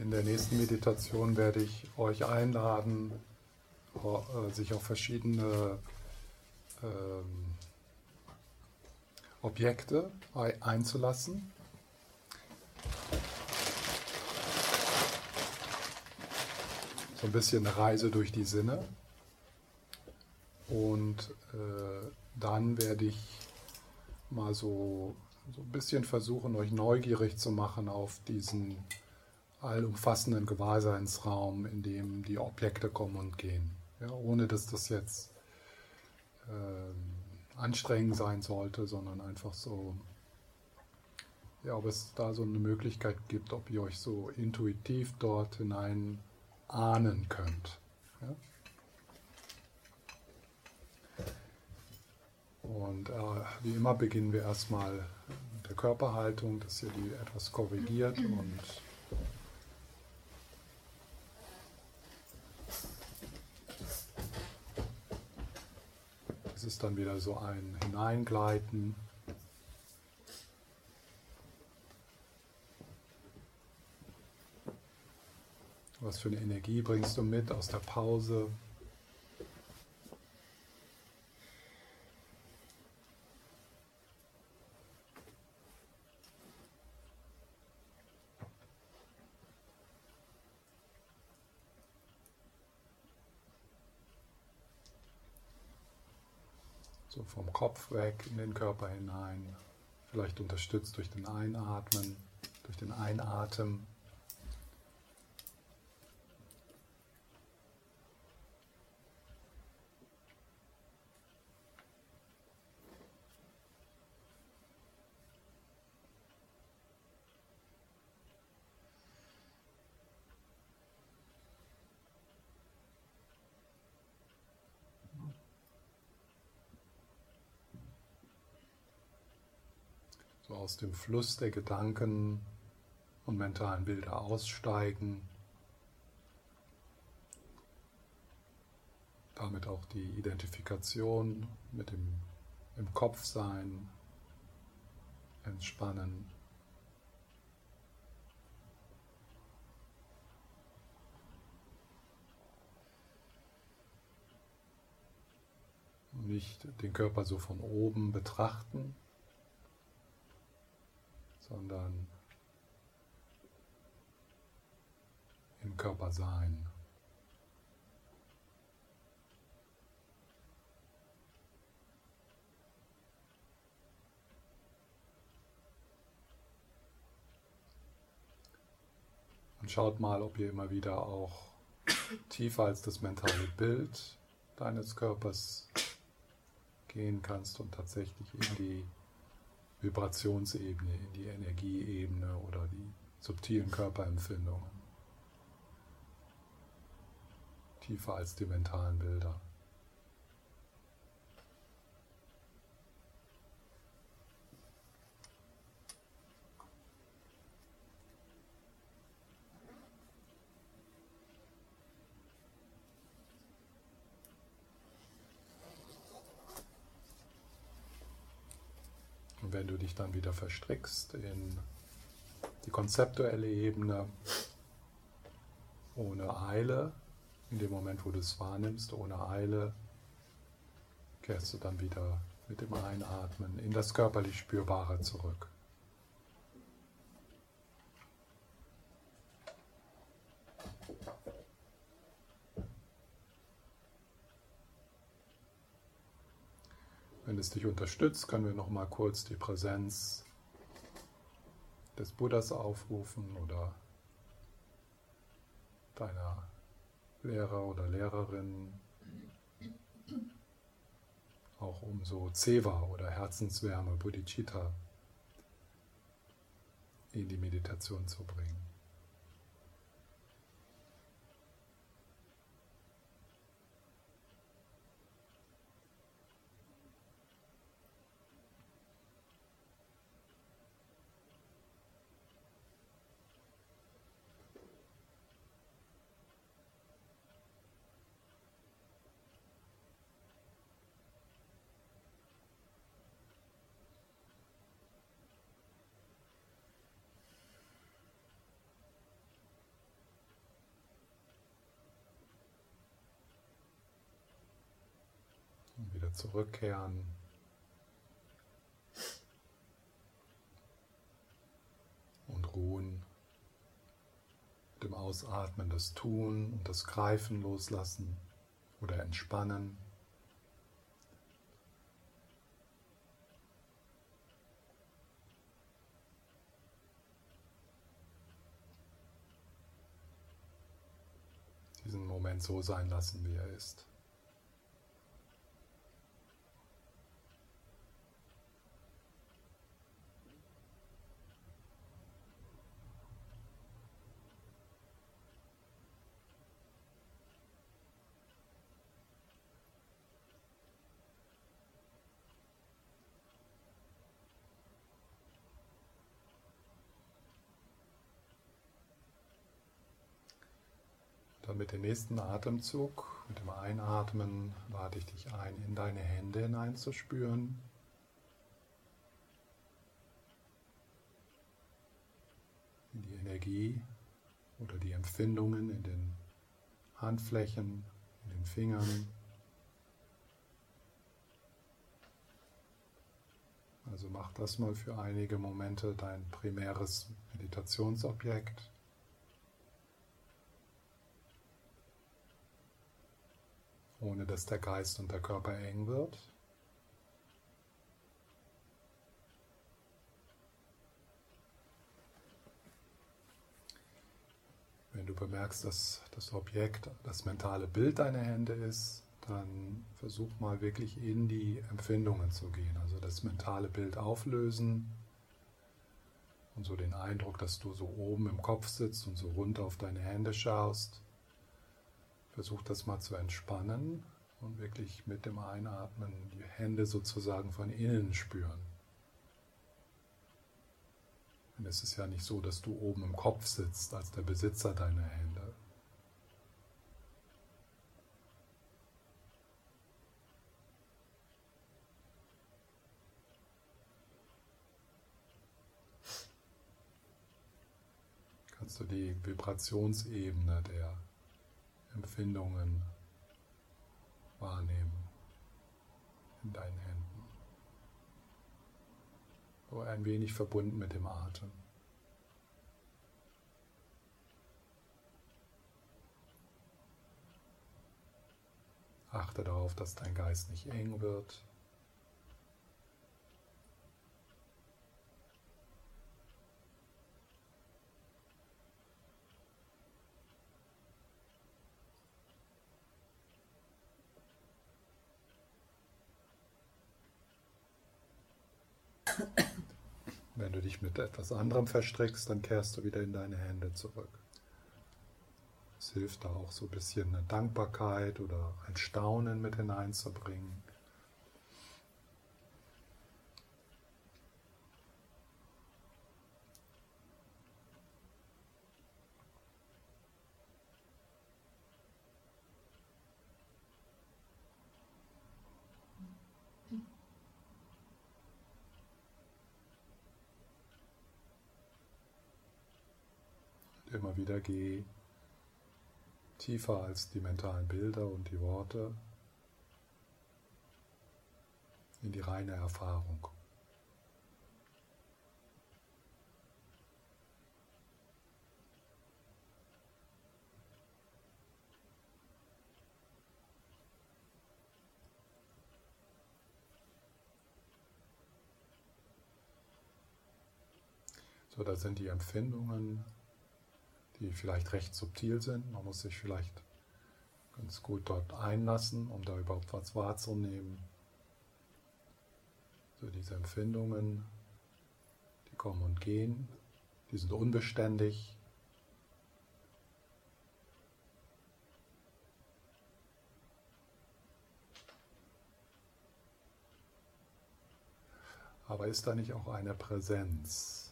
In der nächsten Meditation werde ich euch einladen, äh, sich auf verschiedene ähm, Objekte einzulassen. So ein bisschen eine Reise durch die Sinne. Und äh, dann werde ich mal so, so ein bisschen versuchen, euch neugierig zu machen auf diesen allumfassenden Gewahrseinsraum, in dem die Objekte kommen und gehen. Ja, ohne dass das jetzt äh, anstrengend sein sollte, sondern einfach so, ja, ob es da so eine Möglichkeit gibt, ob ihr euch so intuitiv dort hinein ahnen könnt. Ja? Und äh, wie immer beginnen wir erstmal mit der Körperhaltung, dass ihr die etwas korrigiert und ist dann wieder so ein Hineingleiten. Was für eine Energie bringst du mit aus der Pause? So vom Kopf weg in den Körper hinein. Vielleicht unterstützt durch den Einatmen, durch den Einatmen. Aus dem Fluss der Gedanken und mentalen Bilder aussteigen. Damit auch die Identifikation mit dem im Kopf sein, entspannen. Nicht den Körper so von oben betrachten, sondern im Körper sein. Und schaut mal, ob ihr immer wieder auch tiefer als das mentale Bild deines Körpers gehen kannst und tatsächlich in die Vibrationsebene, in die Energieebene oder die subtilen Körperempfindungen. Tiefer als die mentalen Bilder. wenn du dich dann wieder verstrickst in die konzeptuelle Ebene, ohne Eile, in dem Moment, wo du es wahrnimmst, ohne Eile, kehrst du dann wieder mit dem Einatmen in das körperlich Spürbare zurück. Wenn es dich unterstützt, können wir noch mal kurz die Präsenz des Buddhas aufrufen oder deiner Lehrer oder Lehrerin, auch um so Zewa oder Herzenswärme, Bodhicitta in die Meditation zu bringen. Zurückkehren. Und ruhen. Mit dem Ausatmen das Tun und das Greifen loslassen oder entspannen. diesen Moment so sein lassen, wie er ist. Dann mit dem nächsten Atemzug, mit dem Einatmen, lade ich dich ein, in deine Hände hineinzuspüren. In die Energie oder die Empfindungen in den Handflächen, in den Fingern. Also mach das mal für einige Momente dein primäres Meditationsobjekt. Ohne dass der Geist und der Körper eng wird. Wenn du bemerkst, dass das Objekt das mentale Bild deiner Hände ist, dann versuch mal wirklich in die Empfindungen zu gehen. Also das mentale Bild auflösen und so den Eindruck, dass du so oben im Kopf sitzt und so runter auf deine Hände schaust. Versuch das mal zu entspannen und wirklich mit dem Einatmen die Hände sozusagen von innen spüren. Denn es ist ja nicht so, dass du oben im Kopf sitzt als der Besitzer deiner Hände. Kannst du die Vibrationsebene der Empfindungen wahrnehmen in deinen Händen. So ein wenig verbunden mit dem Atem. Achte darauf, dass dein Geist nicht eng wird. Wenn du dich mit etwas anderem verstrickst, dann kehrst du wieder in deine Hände zurück. Es hilft da auch so ein bisschen eine Dankbarkeit oder ein Staunen mit hineinzubringen. immer wieder geh tiefer als die mentalen Bilder und die Worte in die reine Erfahrung. So, da sind die Empfindungen, die vielleicht recht subtil sind. Man muss sich vielleicht ganz gut dort einlassen, um da überhaupt was wahrzunehmen. So diese Empfindungen, die kommen und gehen, die sind unbeständig. Aber ist da nicht auch eine Präsenz?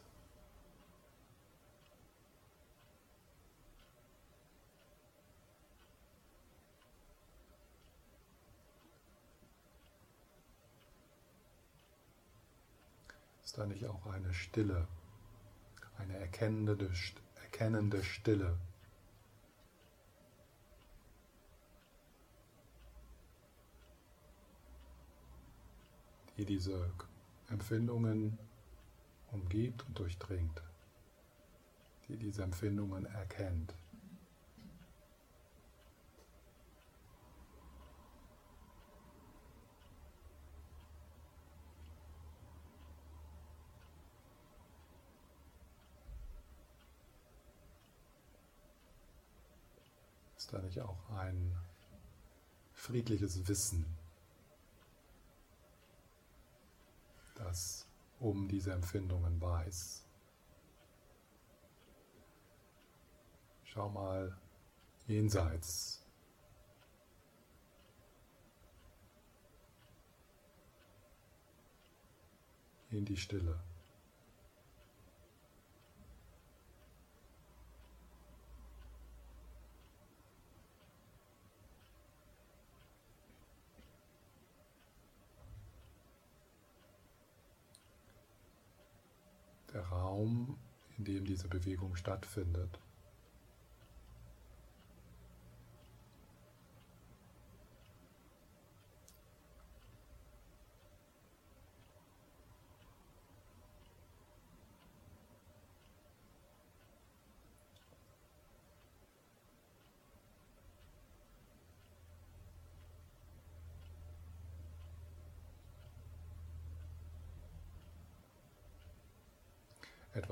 Da nicht auch eine Stille, eine erkennende, erkennende Stille? die diese Empfindungen umgibt und durchdringt, die diese Empfindungen erkennt. Da nicht auch ein friedliches Wissen, das um diese Empfindungen weiß? Schau mal jenseits in die Stille. Der Raum, in dem diese Bewegung stattfindet.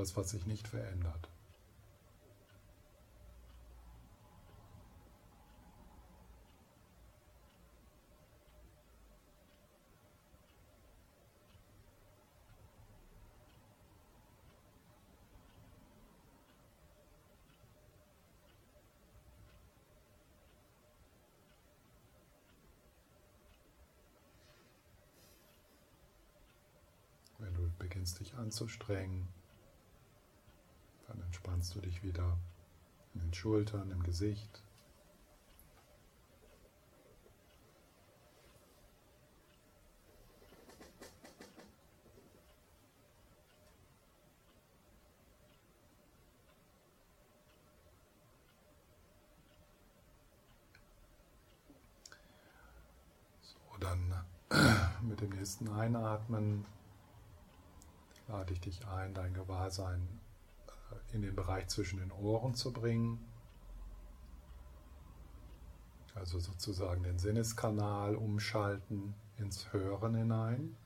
Etwas, was sich nicht verändert. Beginnst dich anzustrengen, entspannst du dich wieder in den Schultern, im Gesicht. So, dann mit dem nächsten Einatmen lade ich dich ein, dein Gewahrsein in den Bereich zwischen den Ohren zu bringen. Also sozusagen den Sinneskanal umschalten ins Hören hinein.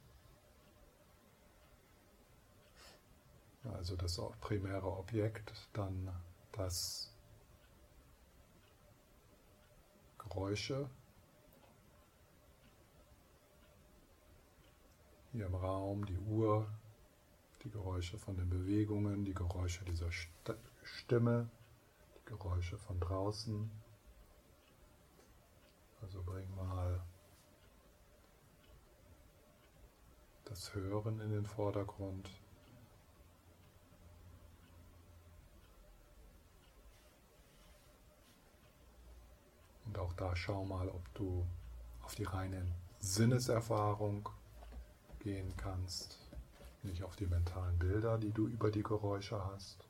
Also das primäre Objekt, dann das Geräusche hier im Raum, die Uhr, die Geräusche von den Bewegungen, die Geräusche dieser Stimme, die Geräusche von draußen. Also bring mal das Hören in den Vordergrund. Und auch da schau mal, ob du auf die reine Sinneserfahrung gehen kannst nicht auf die mentalen Bilder, die du über die Geräusche hast.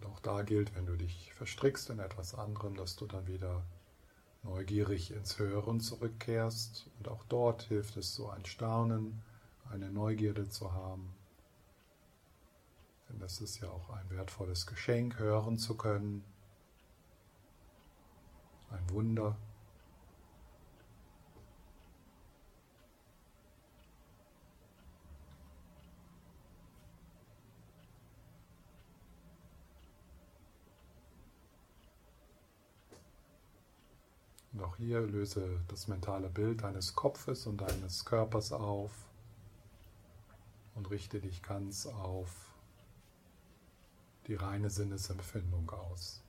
Und auch da gilt, wenn du dich verstrickst in etwas anderem, dass du dann wieder neugierig ins Hören zurückkehrst. Und auch dort hilft es, so ein Staunen, eine Neugierde zu haben. Denn das ist ja auch ein wertvolles Geschenk, hören zu können ein Wunder. Und auch hier löse das mentale Bild deines Kopfes und deines Körpers auf und richte dich ganz auf die reine Sinnesempfindung aus.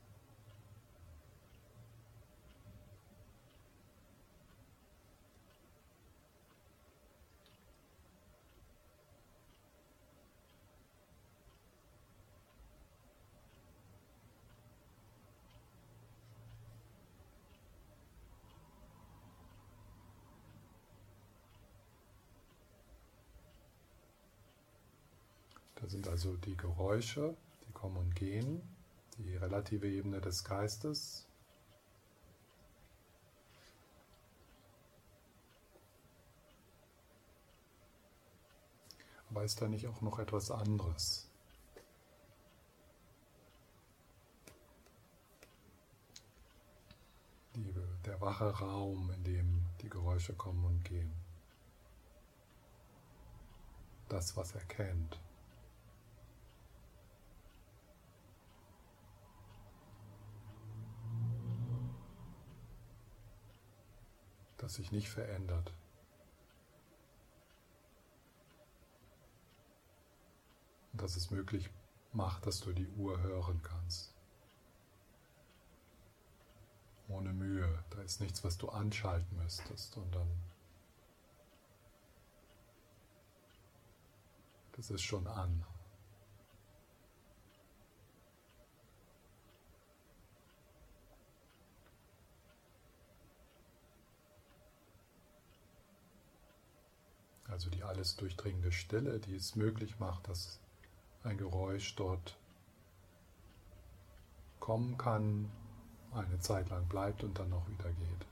Da sind also die Geräusche, die kommen und gehen. die relative Ebene des Geistes. Aber ist da nicht auch noch etwas anderes? Die, der wache Raum, in dem die Geräusche kommen und gehen. Das, was er kennt. Das sich nicht verändert. Und dass es möglich macht, dass du die Uhr hören kannst. Ohne Mühe. Da ist nichts, was du anschalten müsstest, sondern das ist schon an. Also die alles durchdringende Stille, die es möglich macht, dass ein Geräusch dort kommen kann, eine Zeit lang bleibt und dann noch wieder geht.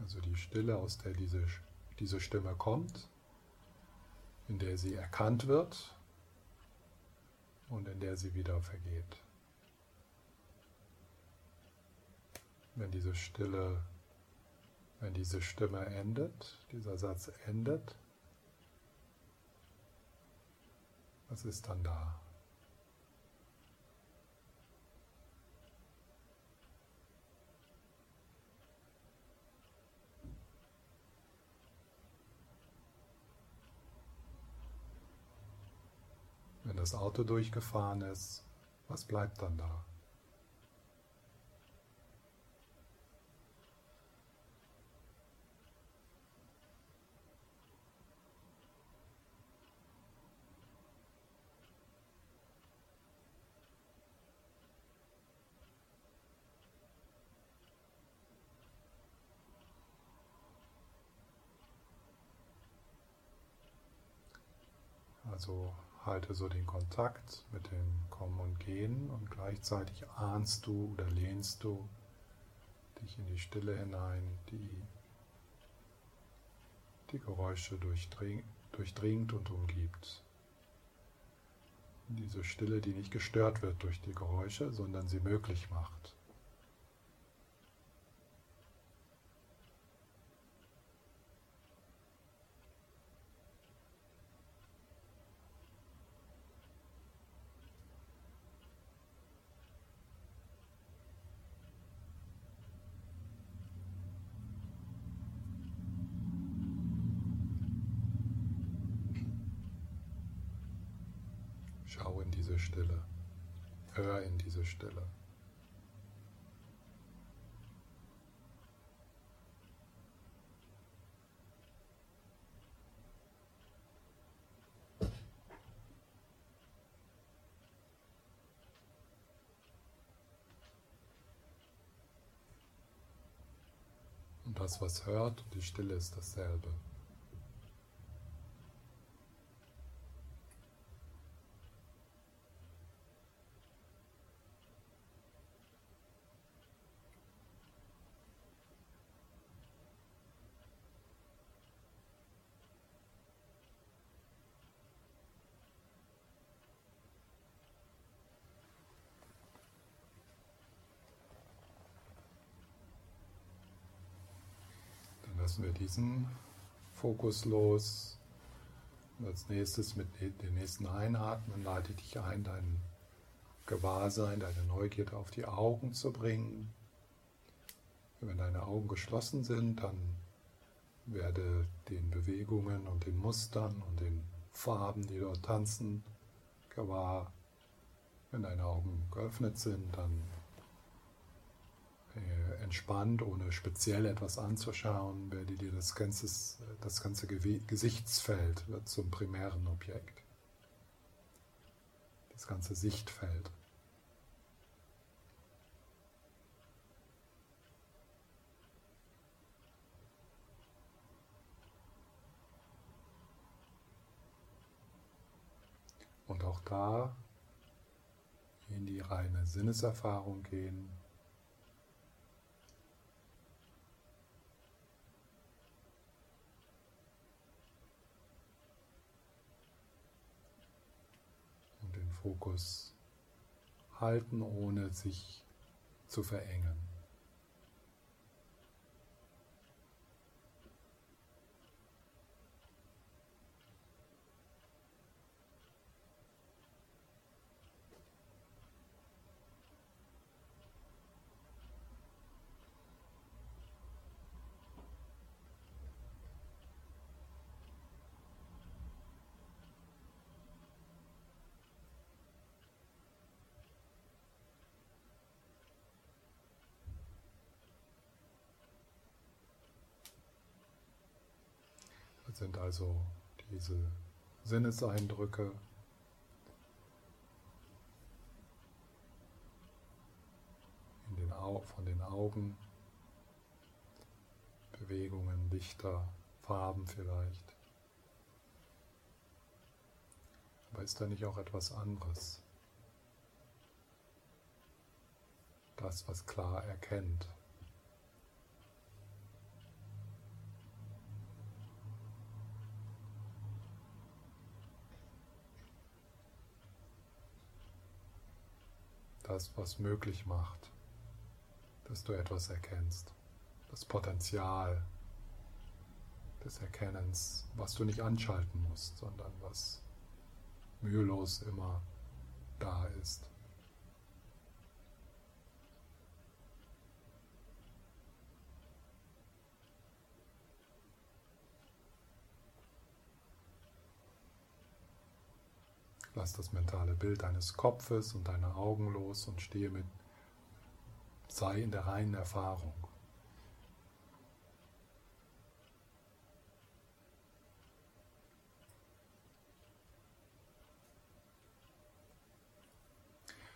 Also die Stille, aus der diese, diese Stimme kommt, in der sie erkannt wird und in der sie wieder vergeht. wenn diese Stille, wenn diese Stimme endet, dieser Satz endet, was ist dann da? Wenn das Auto durchgefahren ist, was bleibt dann da? Also halte so den Kontakt mit dem Kommen und Gehen und gleichzeitig ahnst du oder lehnst du dich in die Stille hinein, die die Geräusche durchdringt und umgibt. Diese Stille, die nicht gestört wird durch die Geräusche, sondern sie möglich macht. Schau in diese Stille. Hör Und das, was hört, die Stille ist dasselbe. lassen wir diesen Fokus los. Und als nächstes mit den nächsten Einatmen leite ich dich ein, dein Gewahrsein, deine Neugierde auf die Augen zu bringen. Wenn deine Augen geschlossen sind, dann werde den Bewegungen und den Mustern und den Farben, die dort tanzen, gewahr. Wenn deine Augen geöffnet sind, dann äh, entspannt, ohne speziell etwas anzuschauen, werde dir das ganze, das ganze Gesichtsfeld zum primären Objekt. Das ganze Sichtfeld. Und auch da in die reine Sinneserfahrung gehen, Fokus halten, ohne sich zu verengen. Das sind also diese Sinneseindrücke. Von den Augen, Bewegungen, Lichter, Farben vielleicht. Aber ist da nicht auch etwas anderes? Das, was klar erkennt. Das, was möglich macht, dass du etwas erkennst. Das Potenzial des Erkennens, was du nicht anschalten musst, sondern was mühelos immer da ist. Lass das mentale Bild deines Kopfes und deiner Augen los und stehe mit, sei in der reinen Erfahrung.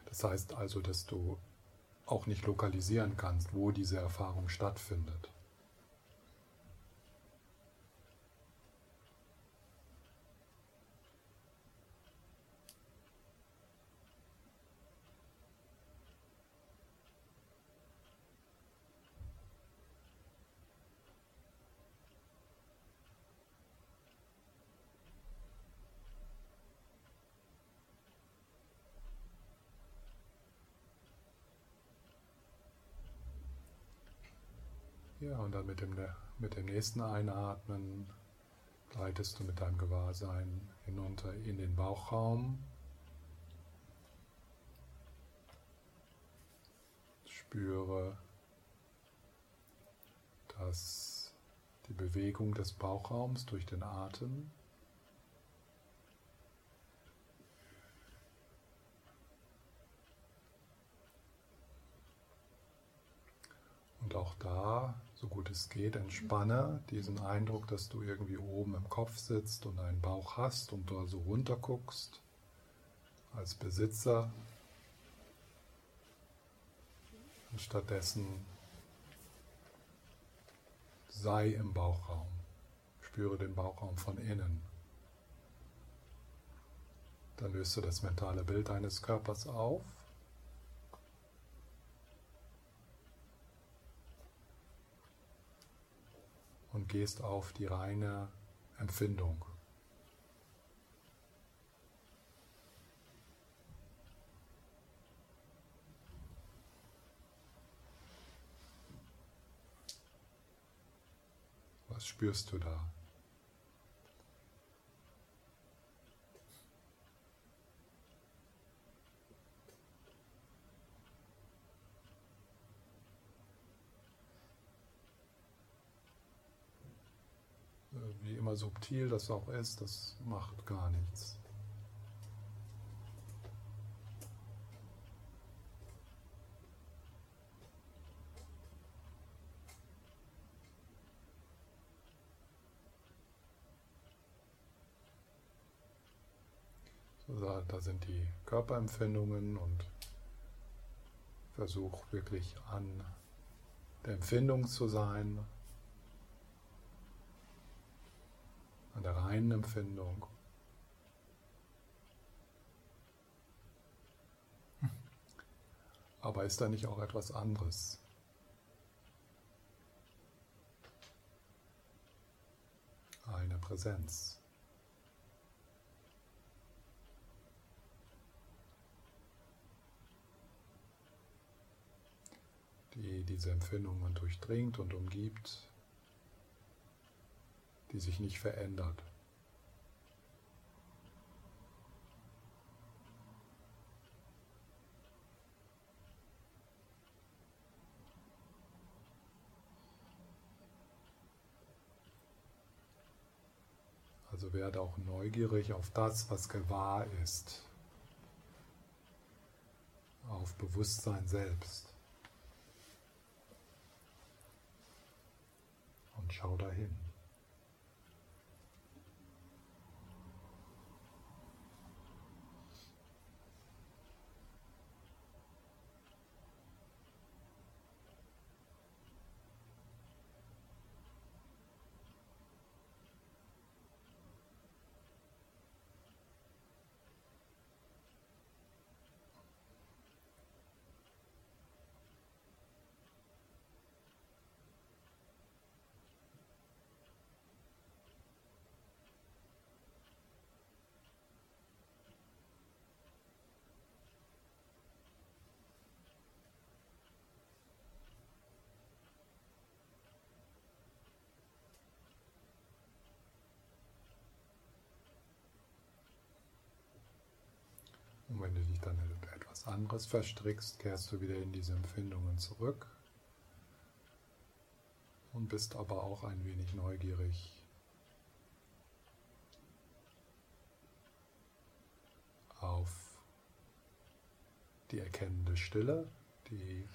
Das heißt also, dass du auch nicht lokalisieren kannst, wo diese Erfahrung stattfindet. Ja, und dann mit dem, mit dem nächsten Einatmen gleitest du mit deinem Gewahrsein hinunter in den Bauchraum. Spüre, dass die Bewegung des Bauchraums durch den Atem Und auch da so gut es geht, entspanne diesen Eindruck, dass du irgendwie oben im Kopf sitzt und einen Bauch hast und da so runter guckst als Besitzer. Und stattdessen sei im Bauchraum. Spüre den Bauchraum von innen. Dann löst du das mentale Bild deines Körpers auf und gehst auf die reine Empfindung. Was spürst du da? Wie immer subtil das auch ist, das macht gar nichts. Da sind die Körperempfindungen und versuch wirklich an der Empfindung zu sein, Leinenempfindung. Aber ist da nicht auch etwas anderes? Eine Präsenz. die diese Empfindungen durchdringt und umgibt, die sich nicht verändert. Also werde auch neugierig auf das, was gewahr ist, auf Bewusstsein selbst. Und schau dahin. Und wenn du dich dann in etwas anderes verstrickst, kehrst du wieder in diese Empfindungen zurück und bist aber auch ein wenig neugierig auf die erkennende Stille, die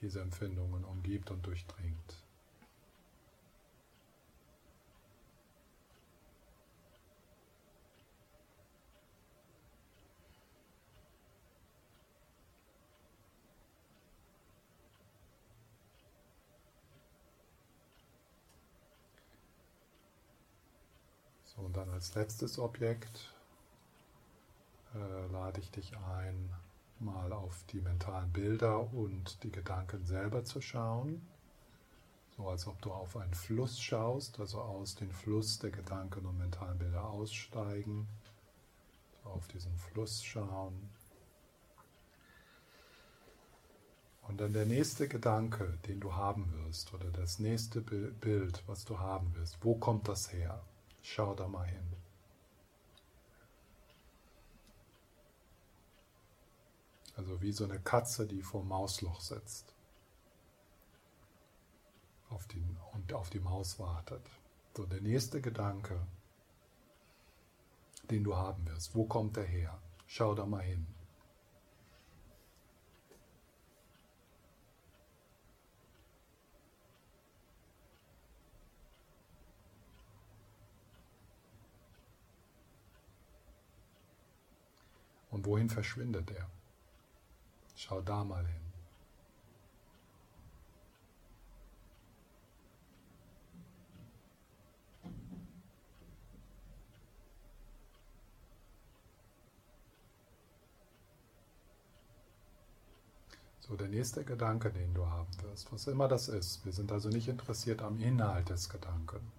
diese Empfindungen umgibt und durchdringt. Als letztes Objekt äh, lade ich dich ein, mal auf die mentalen Bilder und die Gedanken selber zu schauen. So als ob du auf einen Fluss schaust, also aus dem Fluss der Gedanken und mentalen Bilder aussteigen. So auf diesen Fluss schauen. Und dann der nächste Gedanke, den du haben wirst, oder das nächste Bild, was du haben wirst, wo kommt das her? Schau da mal hin. Also wie so eine Katze, die vor Mausloch sitzt auf die, und auf die Maus wartet. So der nächste Gedanke, den du haben wirst, wo kommt er her? Schau da mal hin. Und wohin verschwindet er? Schau da mal hin. So, der nächste Gedanke, den du haben wirst, was immer das ist. Wir sind also nicht interessiert am Inhalt des Gedanken.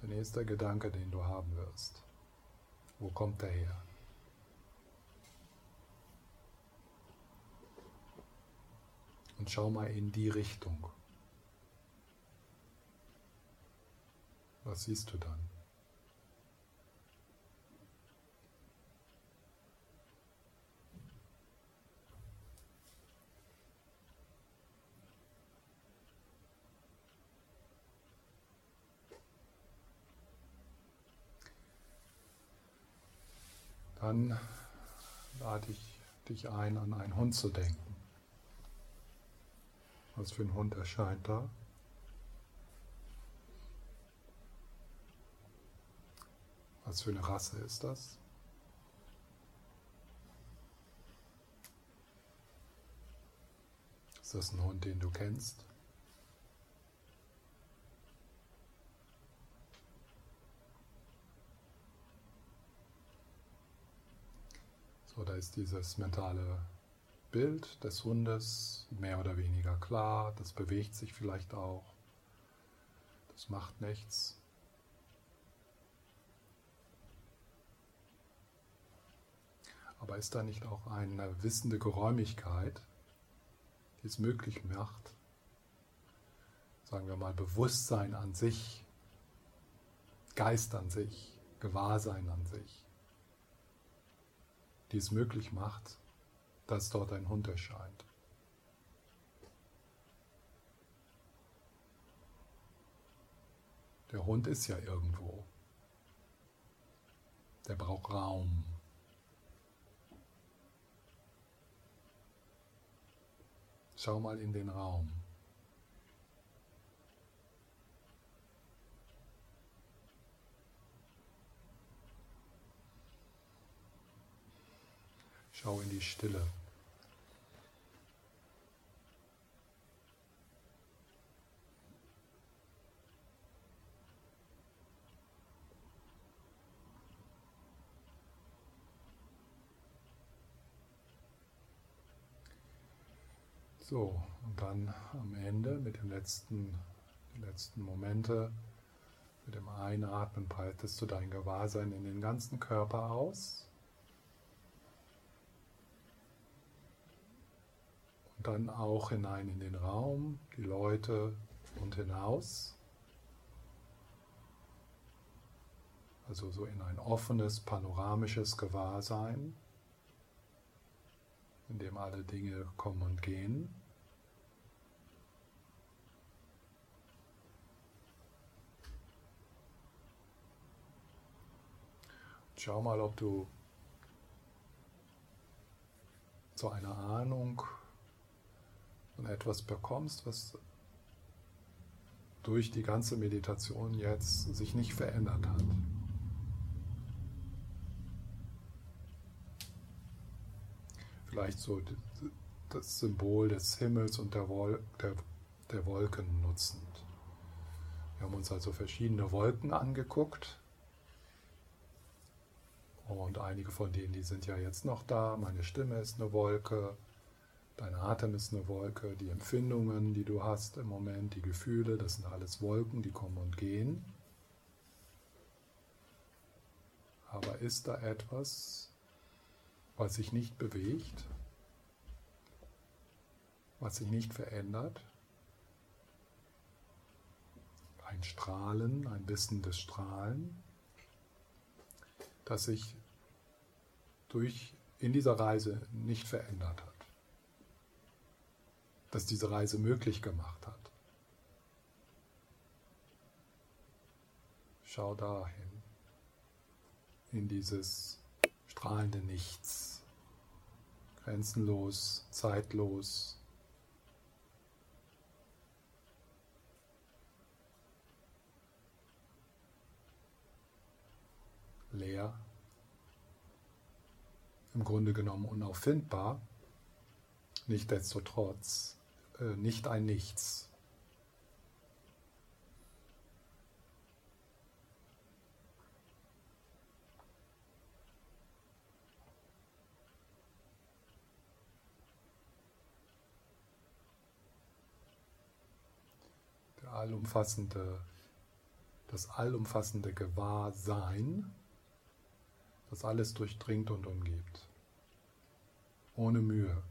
Der nächste Gedanke, den du haben wirst. Wo kommt der her? Und schau mal in die Richtung. Was siehst du dann? Dann lade ich dich ein, an einen Hund zu denken. Was für ein Hund erscheint da? Was für eine Rasse ist das? Ist das ein Hund, den du kennst? So, da ist dieses mentale Bild des Hundes mehr oder weniger klar, das bewegt sich vielleicht auch, das macht nichts. Aber ist da nicht auch eine wissende Geräumigkeit, die es möglich macht, sagen wir mal, Bewusstsein an sich, Geist an sich, Gewahrsein an sich, die es möglich macht, dass dort ein Hund erscheint. Der Hund ist ja irgendwo. Der braucht Raum. Schau mal in den Raum. Schau in die Stille. So, und dann am Ende mit den letzten, den letzten Momente, mit dem Einatmen breitest du dein Gewahrsein in den ganzen Körper aus. Und dann auch hinein in den Raum, die Leute und hinaus. Also so in ein offenes, panoramisches Gewahrsein, in dem alle Dinge kommen und gehen. Schau mal, ob du so eine Ahnung von etwas bekommst, was durch die ganze Meditation jetzt sich nicht verändert hat. Vielleicht so das Symbol des Himmels und der, Wol der, der Wolken nutzend. Wir haben uns also verschiedene Wolken angeguckt und einige von denen, die sind ja jetzt noch da. Meine Stimme ist eine Wolke, dein Atem ist eine Wolke, die Empfindungen, die du hast im Moment, die Gefühle, das sind alles Wolken, die kommen und gehen. Aber ist da etwas, was sich nicht bewegt, was sich nicht verändert? Ein Strahlen, ein wissendes Strahlen, das sich durch in dieser Reise nicht verändert hat. Das diese Reise möglich gemacht hat. Schau dahin, in dieses strahlende Nichts, grenzenlos, zeitlos. leer im Grunde genommen unauffindbar, nichtsdestotrotz äh, nicht ein Nichts. Der allumfassende, das allumfassende Gewahrsein das alles durchdringt und umgibt. Ohne Mühe.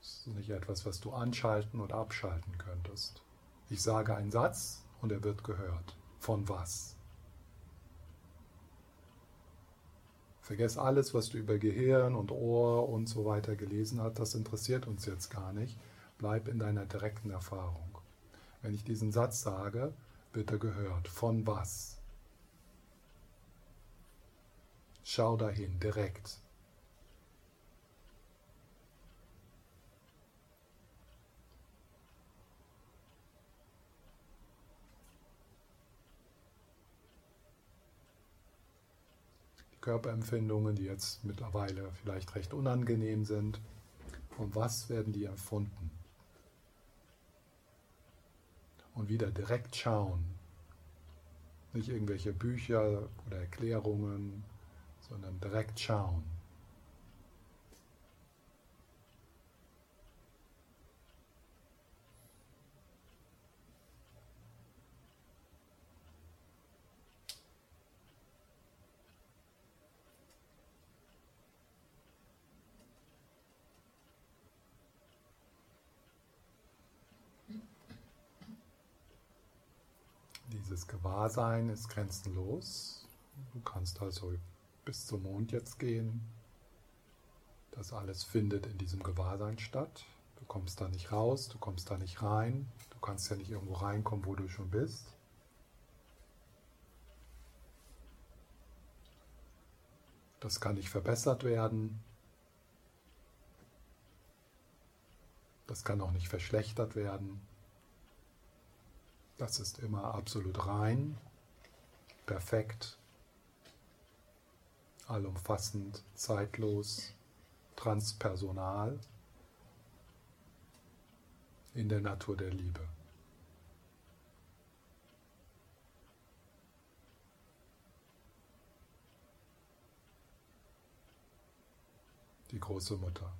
Das ist nicht etwas, was du anschalten oder abschalten könntest. Ich sage einen Satz und er wird gehört. Von was? Vergess alles, was du über Gehirn und Ohr und so weiter gelesen hast. Das interessiert uns jetzt gar nicht. Bleib in deiner direkten Erfahrung. Wenn ich diesen Satz sage, wird er gehört. Von was? Schau dahin, direkt. Die Körperempfindungen, die jetzt mittlerweile vielleicht recht unangenehm sind, von was werden die empfunden? Und wieder direkt schauen. Nicht irgendwelche Bücher oder Erklärungen sondern direkt schauen. Dieses Gewahrsein ist grenzenlos. Du kannst also bis zum Mond jetzt gehen. Das alles findet in diesem Gewahrsein statt. Du kommst da nicht raus, du kommst da nicht rein. Du kannst ja nicht irgendwo reinkommen, wo du schon bist. Das kann nicht verbessert werden. Das kann auch nicht verschlechtert werden. Das ist immer absolut rein, perfekt, allumfassend, zeitlos, transpersonal in der Natur der Liebe. Die große Mutter.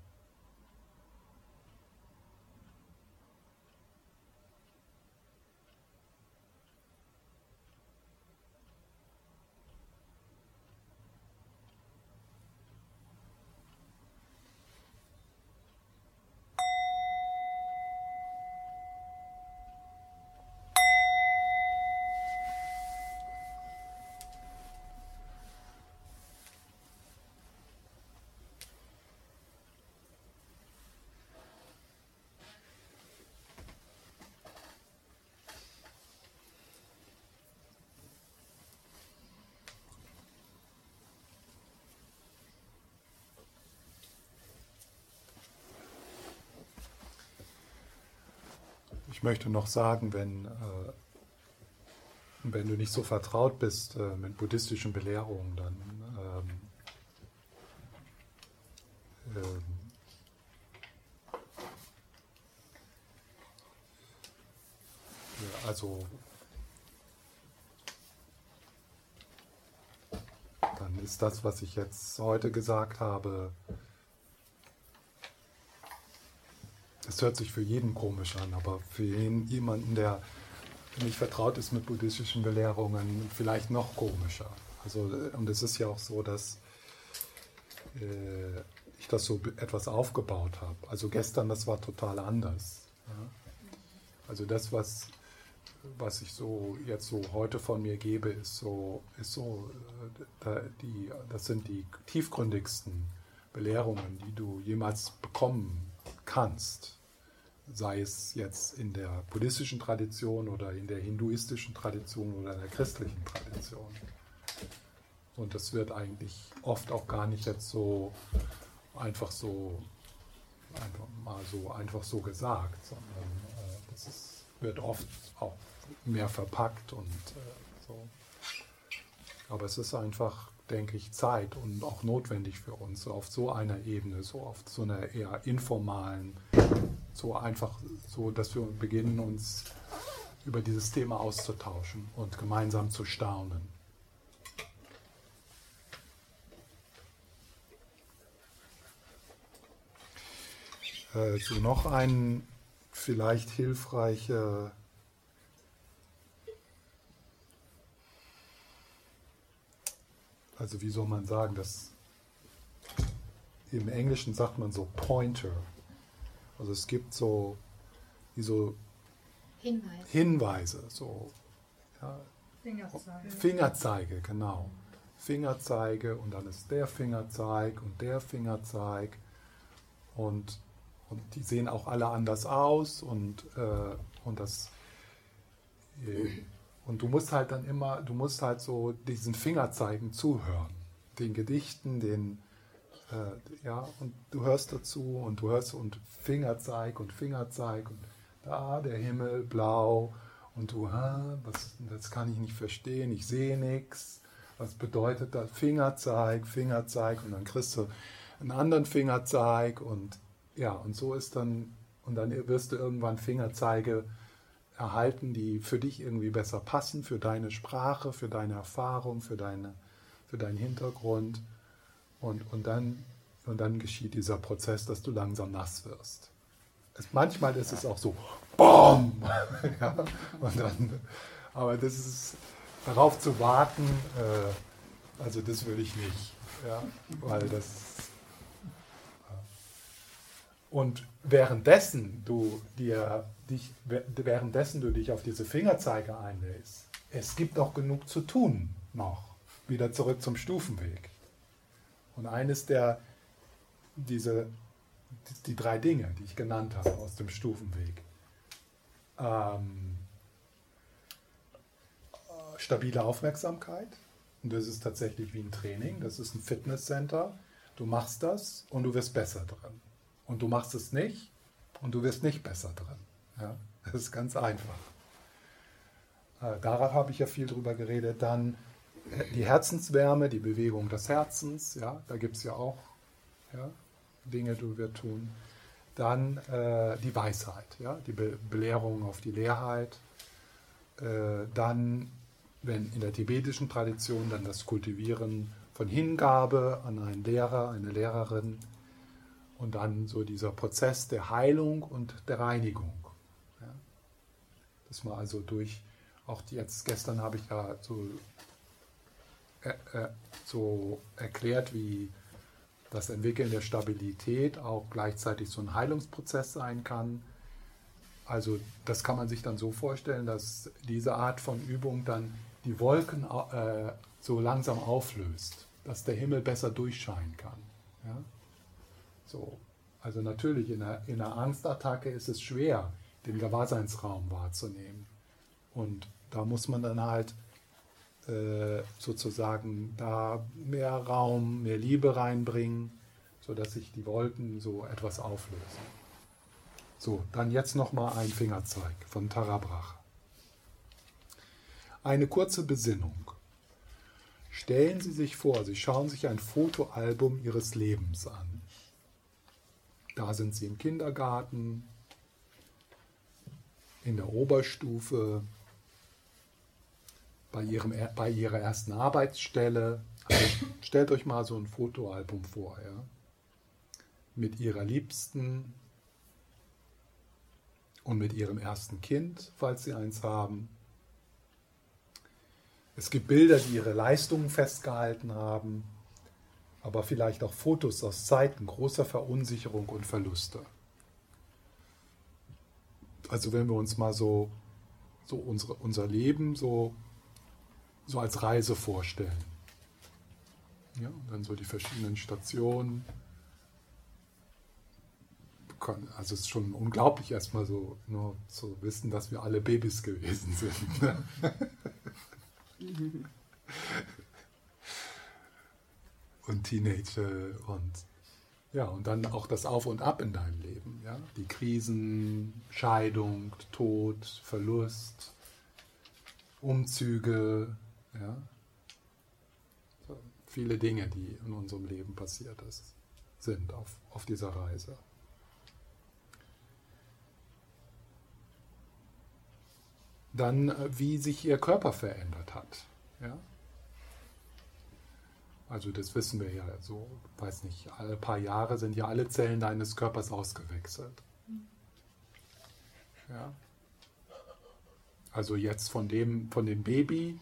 Ich möchte noch sagen, wenn, äh, wenn du nicht so vertraut bist äh, mit buddhistischen Belehrungen, dann ähm, ähm, also dann ist das, was ich jetzt heute gesagt habe, Hört sich für jeden komisch an, aber für jemanden, der nicht vertraut ist mit buddhistischen Belehrungen, vielleicht noch komischer. Also, und es ist ja auch so, dass äh, ich das so etwas aufgebaut habe. Also gestern, das war total anders. Ja? Also das, was, was ich so jetzt so heute von mir gebe, ist so, ist so äh, die, das sind die tiefgründigsten Belehrungen, die du jemals bekommen kannst sei es jetzt in der buddhistischen Tradition oder in der hinduistischen Tradition oder in der christlichen Tradition. Und das wird eigentlich oft auch gar nicht jetzt so einfach so einfach mal so einfach so gesagt, sondern äh, das ist, wird oft auch mehr verpackt und äh, so. Aber es ist einfach, denke ich, Zeit und auch notwendig für uns, auf so einer Ebene, so auf so einer eher informalen so einfach so, dass wir beginnen, uns über dieses Thema auszutauschen und gemeinsam zu staunen. Äh, so noch ein vielleicht hilfreicher also wie soll man sagen, das im Englischen sagt man so Pointer. Also es gibt so, wie so Hinweise, Hinweise so ja, Fingerzeige. Fingerzeige, genau. Fingerzeige und dann ist der Fingerzeig und der Fingerzeig und, und die sehen auch alle anders aus und, äh, und das äh, und du musst halt dann immer, du musst halt so diesen Fingerzeigen zuhören, den Gedichten, den äh, ja, und du hörst dazu und du hörst und Fingerzeig und Fingerzeig und da der Himmel blau und du, ha, was, das kann ich nicht verstehen, ich sehe nichts. Was bedeutet das? Fingerzeig, Fingerzeig und dann kriegst du einen anderen Fingerzeig und ja, und so ist dann, und dann wirst du irgendwann Fingerzeige erhalten, die für dich irgendwie besser passen, für deine Sprache, für deine Erfahrung, für, deine, für deinen Hintergrund. Und, und, dann, und dann geschieht dieser Prozess, dass du langsam nass wirst. Es, manchmal ist es auch so, BOM! ja, und dann, aber das ist, darauf zu warten, äh, also das will ich nicht. Ja, weil das. Und währenddessen du dir dich, währenddessen du dich auf diese Fingerzeige einlässt, es gibt auch genug zu tun noch. Wieder zurück zum Stufenweg. Und eines der, diese, die, drei Dinge, die ich genannt habe aus dem Stufenweg, ähm, stabile Aufmerksamkeit. Und das ist tatsächlich wie ein Training. Das ist ein Fitnesscenter. Du machst das und du wirst besser drin. Und du machst es nicht und du wirst nicht besser drin. Ja? Das ist ganz einfach. Äh, darauf habe ich ja viel drüber geredet. Dann äh, die Herzenswärme, die Bewegung des Herzens. Ja? Da gibt es ja auch ja, Dinge, die wir tun. Dann äh, die Weisheit, ja? die Be Belehrung auf die Leerheit. Äh, dann wenn in der tibetischen Tradition dann das Kultivieren von Hingabe an einen Lehrer, eine Lehrerin und dann so dieser Prozess der Heilung und der Reinigung. Ja. Dass man also durch, auch jetzt gestern habe ich ja so, äh, äh, so erklärt, wie das Entwickeln der Stabilität auch gleichzeitig so ein Heilungsprozess sein kann. Also das kann man sich dann so vorstellen, dass diese Art von Übung dann die Wolken äh, so langsam auflöst, dass der Himmel besser durchscheinen kann. Ja? So. Also natürlich, in einer, in einer Angstattacke ist es schwer, den Gewahrseinsraum wahrzunehmen. Und da muss man dann halt äh, sozusagen da mehr Raum, mehr Liebe reinbringen, sodass sich die Wolken so etwas auflösen. So, dann jetzt nochmal ein Fingerzeig von Tarabrach. Eine kurze Besinnung. Stellen Sie sich vor, Sie schauen sich ein Fotoalbum Ihres Lebens an. Da sind Sie im Kindergarten, in der Oberstufe, bei, ihrem, bei Ihrer ersten Arbeitsstelle. Also stellt euch mal so ein Fotoalbum vor, ja? mit Ihrer Liebsten und mit Ihrem ersten Kind, falls Sie eins haben es gibt Bilder, die ihre Leistungen festgehalten haben, aber vielleicht auch Fotos aus Zeiten großer Verunsicherung und Verluste. Also wenn wir uns mal so, so unsere, unser Leben so, so als Reise vorstellen. Ja, und dann so die verschiedenen Stationen. Also es ist schon unglaublich erstmal so nur zu wissen, dass wir alle Babys gewesen sind. Und Teenager und ja, und dann auch das Auf und Ab in deinem Leben. Ja? Die Krisen, Scheidung, Tod, Verlust, Umzüge, ja? So viele Dinge, die in unserem Leben passiert ist, sind auf, auf dieser Reise. Dann, äh, wie sich ihr Körper verändert hat. Ja? Also das wissen wir ja so, weiß nicht, alle paar Jahre sind ja alle Zellen deines Körpers ausgewechselt. Ja? Also jetzt von dem, von dem Baby,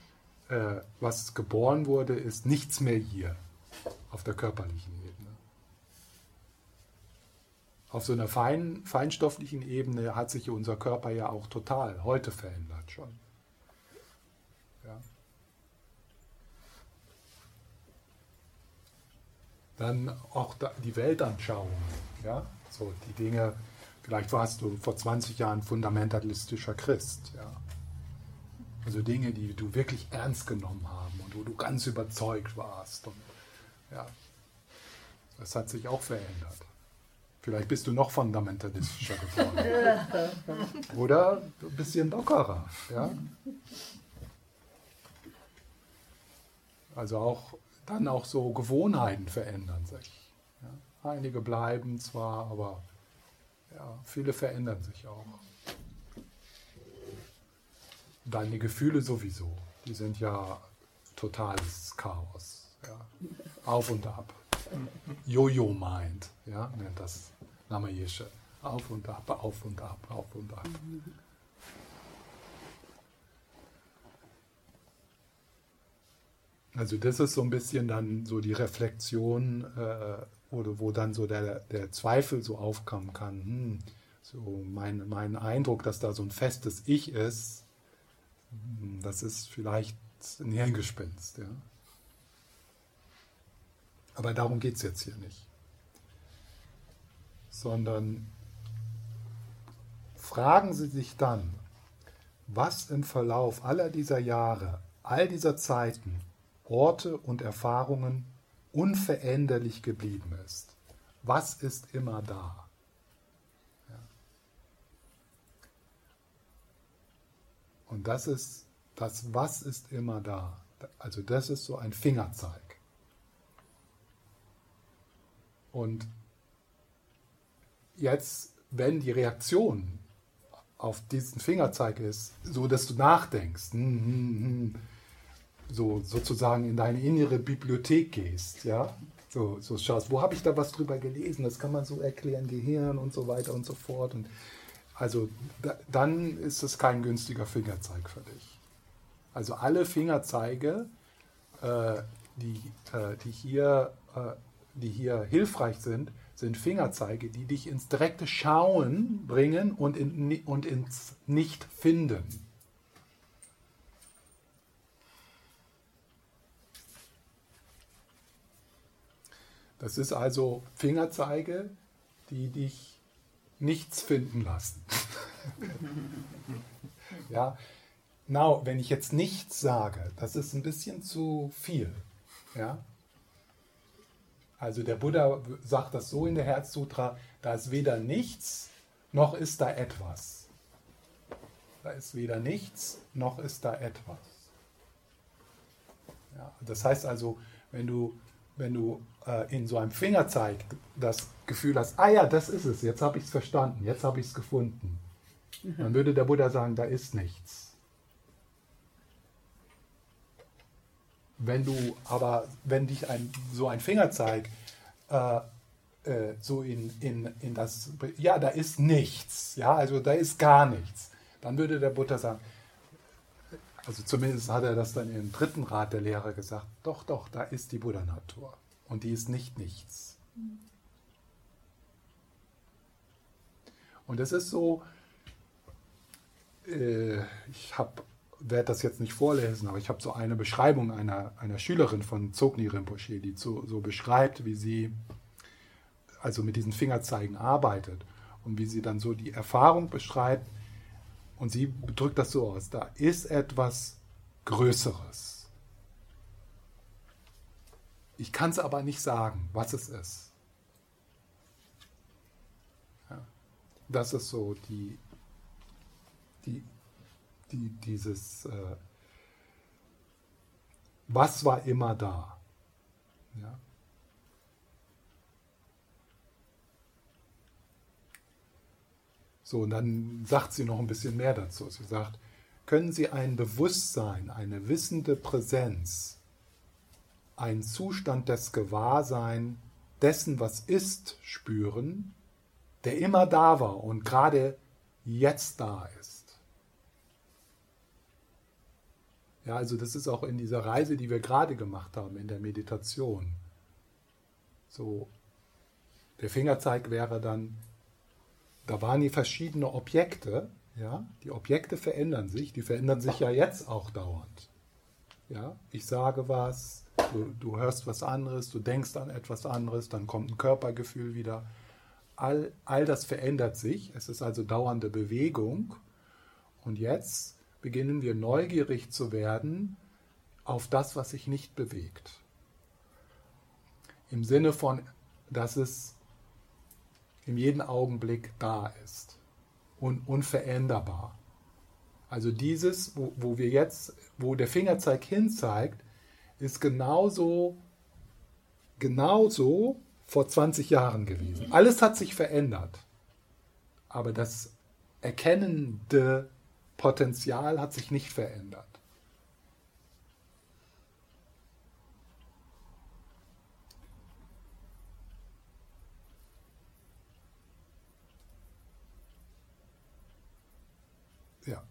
äh, was geboren wurde, ist nichts mehr hier auf der körperlichen Ebene. Auf so einer fein, feinstofflichen Ebene hat sich unser Körper ja auch total heute verändert schon. Dann auch die Weltanschauung, ja, so die Dinge, vielleicht warst du vor 20 Jahren fundamentalistischer Christ, ja. Also Dinge, die du wirklich ernst genommen haben und wo du ganz überzeugt warst. Und, ja, das hat sich auch verändert. Vielleicht bist du noch fundamentalistischer geworden. Oder ein bisschen lockerer. Ja? Also auch dann auch so Gewohnheiten verändern sich. Ja? Einige bleiben zwar, aber ja, viele verändern sich auch. Deine Gefühle sowieso, die sind ja totales Chaos. Ja? Auf und ab. Jojo-Mind, ja, nennt das Lamayesche. Auf und ab, auf und ab, auf und ab. Also das ist so ein bisschen dann so die Reflexion, äh, oder wo dann so der, der Zweifel so aufkommen kann. Hm, so mein, mein Eindruck, dass da so ein festes Ich ist, Das ist vielleicht ein Hirngespinst. Ja? Aber darum geht es jetzt hier nicht. Sondern fragen Sie sich dann, was im Verlauf aller dieser Jahre, all dieser Zeiten, Orte und Erfahrungen unveränderlich geblieben ist. Was ist immer da? Ja. Und das ist, das Was ist immer da. Also das ist so ein Fingerzeig. Und jetzt, wenn die Reaktion auf diesen Fingerzeig ist, so dass du nachdenkst, hm, hm, hm, so sozusagen in deine innere Bibliothek gehst, ja, so, so schaust, wo habe ich da was drüber gelesen, das kann man so erklären, Gehirn und so weiter und so fort. Und also da, dann ist es kein günstiger Fingerzeig für dich. Also alle Fingerzeige, äh, die, äh, die, hier, äh, die hier hilfreich sind, sind Fingerzeige, die dich ins direkte Schauen bringen und, in, und ins Nicht-Finden. Das ist also Fingerzeige, die dich nichts finden lassen. ja, now, wenn ich jetzt nichts sage, das ist ein bisschen zu viel. Ja, also der Buddha sagt das so in der Herzsutra, da ist weder nichts noch ist da etwas. Da ist weder nichts noch ist da etwas. Ja, das heißt also, wenn du, wenn du äh, in so einem Fingerzeig das Gefühl hast, ah ja, das ist es, jetzt habe ich es verstanden, jetzt habe ich es gefunden, mhm. dann würde der Buddha sagen, da ist nichts. Wenn du aber, wenn dich ein, so ein Fingerzeig äh, äh, so in, in, in das, ja, da ist nichts, ja, also da ist gar nichts, dann würde der Buddha sagen, also zumindest hat er das dann im dritten Rat der Lehre gesagt, doch, doch, da ist die Buddha-Natur und die ist nicht nichts. Und es ist so, äh, ich werde das jetzt nicht vorlesen, aber ich habe so eine Beschreibung einer, einer Schülerin von Zogni Rinpoche, die so, so beschreibt, wie sie also mit diesen Fingerzeigen arbeitet und wie sie dann so die Erfahrung beschreibt. Und sie drückt das so aus, da ist etwas Größeres. Ich kann es aber nicht sagen, was es ist. Ja, das ist so die, die die, dieses, äh, was war immer da? Ja? So, und dann sagt sie noch ein bisschen mehr dazu. Sie sagt, können Sie ein Bewusstsein, eine wissende Präsenz, einen Zustand des Gewahrsein dessen, was ist, spüren, der immer da war und gerade jetzt da ist. Ja, also das ist auch in dieser Reise, die wir gerade gemacht haben, in der Meditation. So, der Fingerzeig wäre dann, da waren die verschiedenen Objekte, ja, die Objekte verändern sich, die verändern sich ja jetzt auch dauernd. Ja, ich sage was, du, du hörst was anderes, du denkst an etwas anderes, dann kommt ein Körpergefühl wieder. All, all das verändert sich, es ist also dauernde Bewegung. Und jetzt beginnen wir neugierig zu werden auf das, was sich nicht bewegt. Im Sinne von, dass es in jedem Augenblick da ist und unveränderbar. Also dieses, wo, wo wir jetzt, wo der Fingerzeig hinzeigt, ist genauso, genauso vor 20 Jahren gewesen. Alles hat sich verändert. Aber das erkennende Potenzial hat sich nicht verändert. Ja.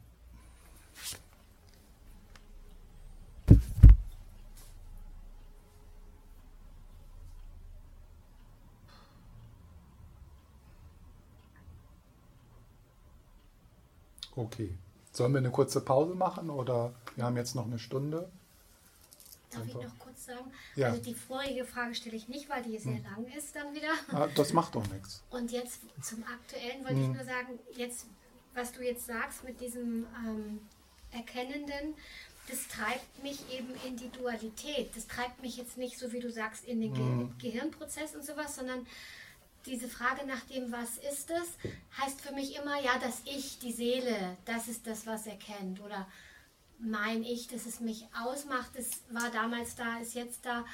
Okay. Sollen wir eine kurze Pause machen oder wir haben jetzt noch eine Stunde? Darf ich noch kurz sagen? Ja. Also die vorige Frage stelle ich nicht, weil die sehr lang ist dann wieder. Ah, das macht doch nichts. Und jetzt zum Aktuellen wollte ich nur sagen, jetzt, was du jetzt sagst mit diesem ähm, Erkennenden, das treibt mich eben in die Dualität. Das treibt mich jetzt nicht, so wie du sagst, in den Ge Gehirnprozess und sowas, sondern diese Frage nach dem, was ist es, heißt für mich immer, ja, das Ich, die Seele, das ist das, was erkennt. Oder mein Ich, dass es mich ausmacht, das war damals da, ist jetzt da.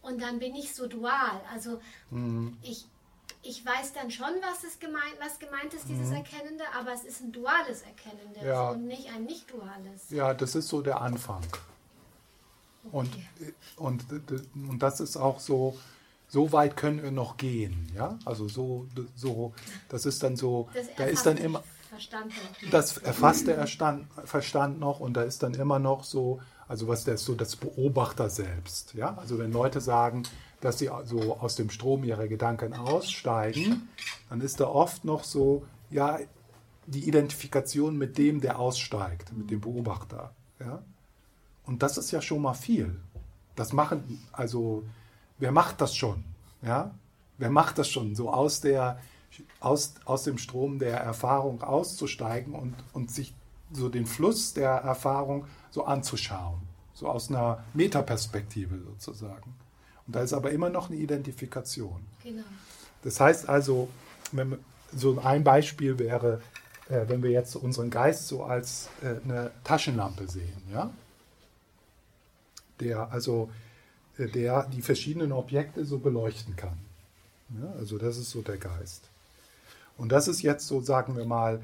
Und dann bin ich so dual. Also ich, ich weiß dann schon, was, es gemeint, was gemeint ist, dieses Erkennende, aber es ist ein duales Erkennendes Ja. und nicht ein nicht-duales. Ja, das ist so der Anfang. Und, und, und das ist auch so, so weit können wir noch gehen. Ja? Also so, so, das ist dann so, Das da ist erfasst dann immer, Verstand noch. das erfasst der Erstand, Verstand noch und da ist dann immer noch so, also was das so das Beobachter selbst. Ja? Also wenn Leute sagen, dass sie so aus dem Strom ihrer Gedanken aussteigen, dann ist da oft noch so, ja, die Identifikation mit dem, der aussteigt, mit dem Beobachter. Ja? Und das ist ja schon mal viel. Das machen, also, wer macht das schon? Ja? Wer macht das schon, so aus, der, aus, aus dem Strom der Erfahrung auszusteigen und, und sich so den Fluss der Erfahrung so anzuschauen? So aus einer Metaperspektive sozusagen. Und da ist aber immer noch eine Identifikation. Genau. Das heißt also, wenn, so ein Beispiel wäre, äh, wenn wir jetzt unseren Geist so als äh, eine Taschenlampe sehen, ja? Der also äh, der die verschiedenen Objekte so beleuchten kann. Ja? Also das ist so der Geist. Und das ist jetzt so, sagen wir mal,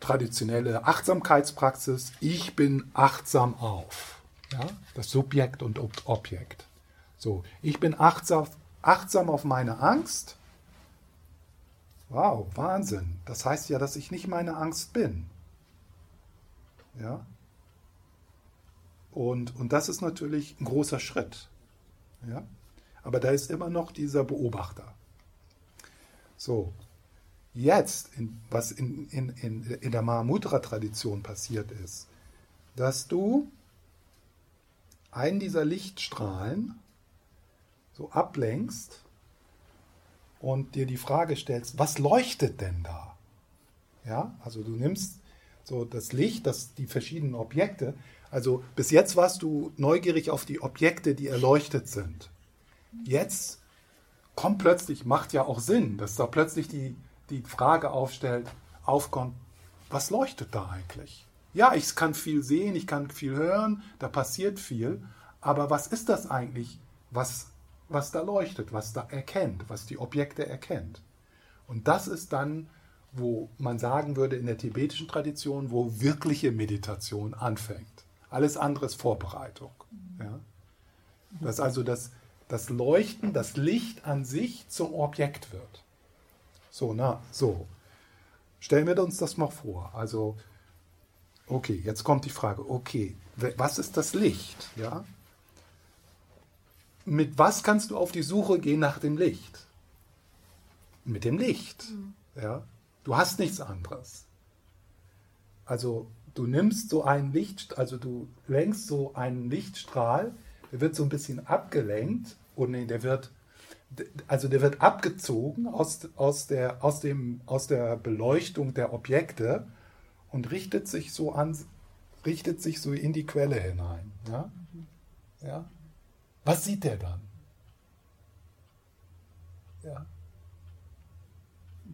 traditionelle Achtsamkeitspraxis. Ich bin achtsam auf. Ja? Das Subjekt und Ob Objekt. So, ich bin achtsam, achtsam auf meine Angst. Wow, Wahnsinn. Das heißt ja, dass ich nicht meine Angst bin. Ja? Und, und das ist natürlich ein großer Schritt. Ja? Aber da ist immer noch dieser Beobachter. So, jetzt, in, was in, in, in, in der Mahamudra-Tradition passiert ist, dass du einen dieser Lichtstrahlen so ablenkst und dir die Frage stellst, was leuchtet denn da? Ja, also du nimmst so das Licht, das, die verschiedenen Objekte. Also bis jetzt warst du neugierig auf die Objekte, die erleuchtet sind. Jetzt kommt plötzlich, macht ja auch Sinn, dass da plötzlich die, die Frage aufstellt, aufkommt, was leuchtet da eigentlich? Ja, ich kann viel sehen, ich kann viel hören, da passiert viel, aber was ist das eigentlich, was, was da leuchtet, was da erkennt, was die Objekte erkennt? Und das ist dann, wo man sagen würde in der tibetischen Tradition, wo wirkliche Meditation anfängt. Alles andere ist Vorbereitung. Ja? Dass also das, das Leuchten, das Licht an sich zum Objekt wird. So, na, so. Stellen wir uns das mal vor. Also, okay, jetzt kommt die Frage, okay, was ist das Licht? Ja? Mit was kannst du auf die Suche gehen nach dem Licht? Mit dem Licht. Ja? Du hast nichts anderes. Also du nimmst so einen Licht, also du lenkst so einen Lichtstrahl, der wird so ein bisschen abgelenkt und nee, der wird also der wird abgezogen aus, aus, der, aus, dem, aus der Beleuchtung der Objekte und richtet sich so an, richtet sich so in die Quelle hinein. Ja? Ja? Was sieht der dann? Ja.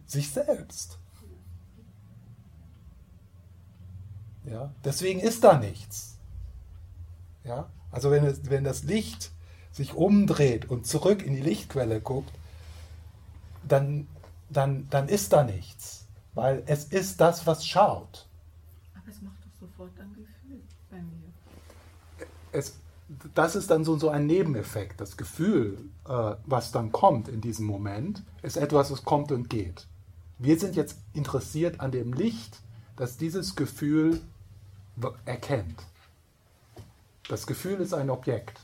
Sich selbst. Ja, deswegen ist da nichts. Ja, also wenn, es, wenn das Licht sich umdreht und zurück in die Lichtquelle guckt, dann, dann, dann ist da nichts, weil es ist das, was schaut. Aber es macht doch sofort ein Gefühl bei mir. Es, das ist dann so, so ein Nebeneffekt. Das Gefühl, äh, was dann kommt in diesem Moment, ist etwas, was kommt und geht. Wir sind jetzt interessiert an dem Licht, das dieses Gefühl erkennt. Das Gefühl ist ein Objekt.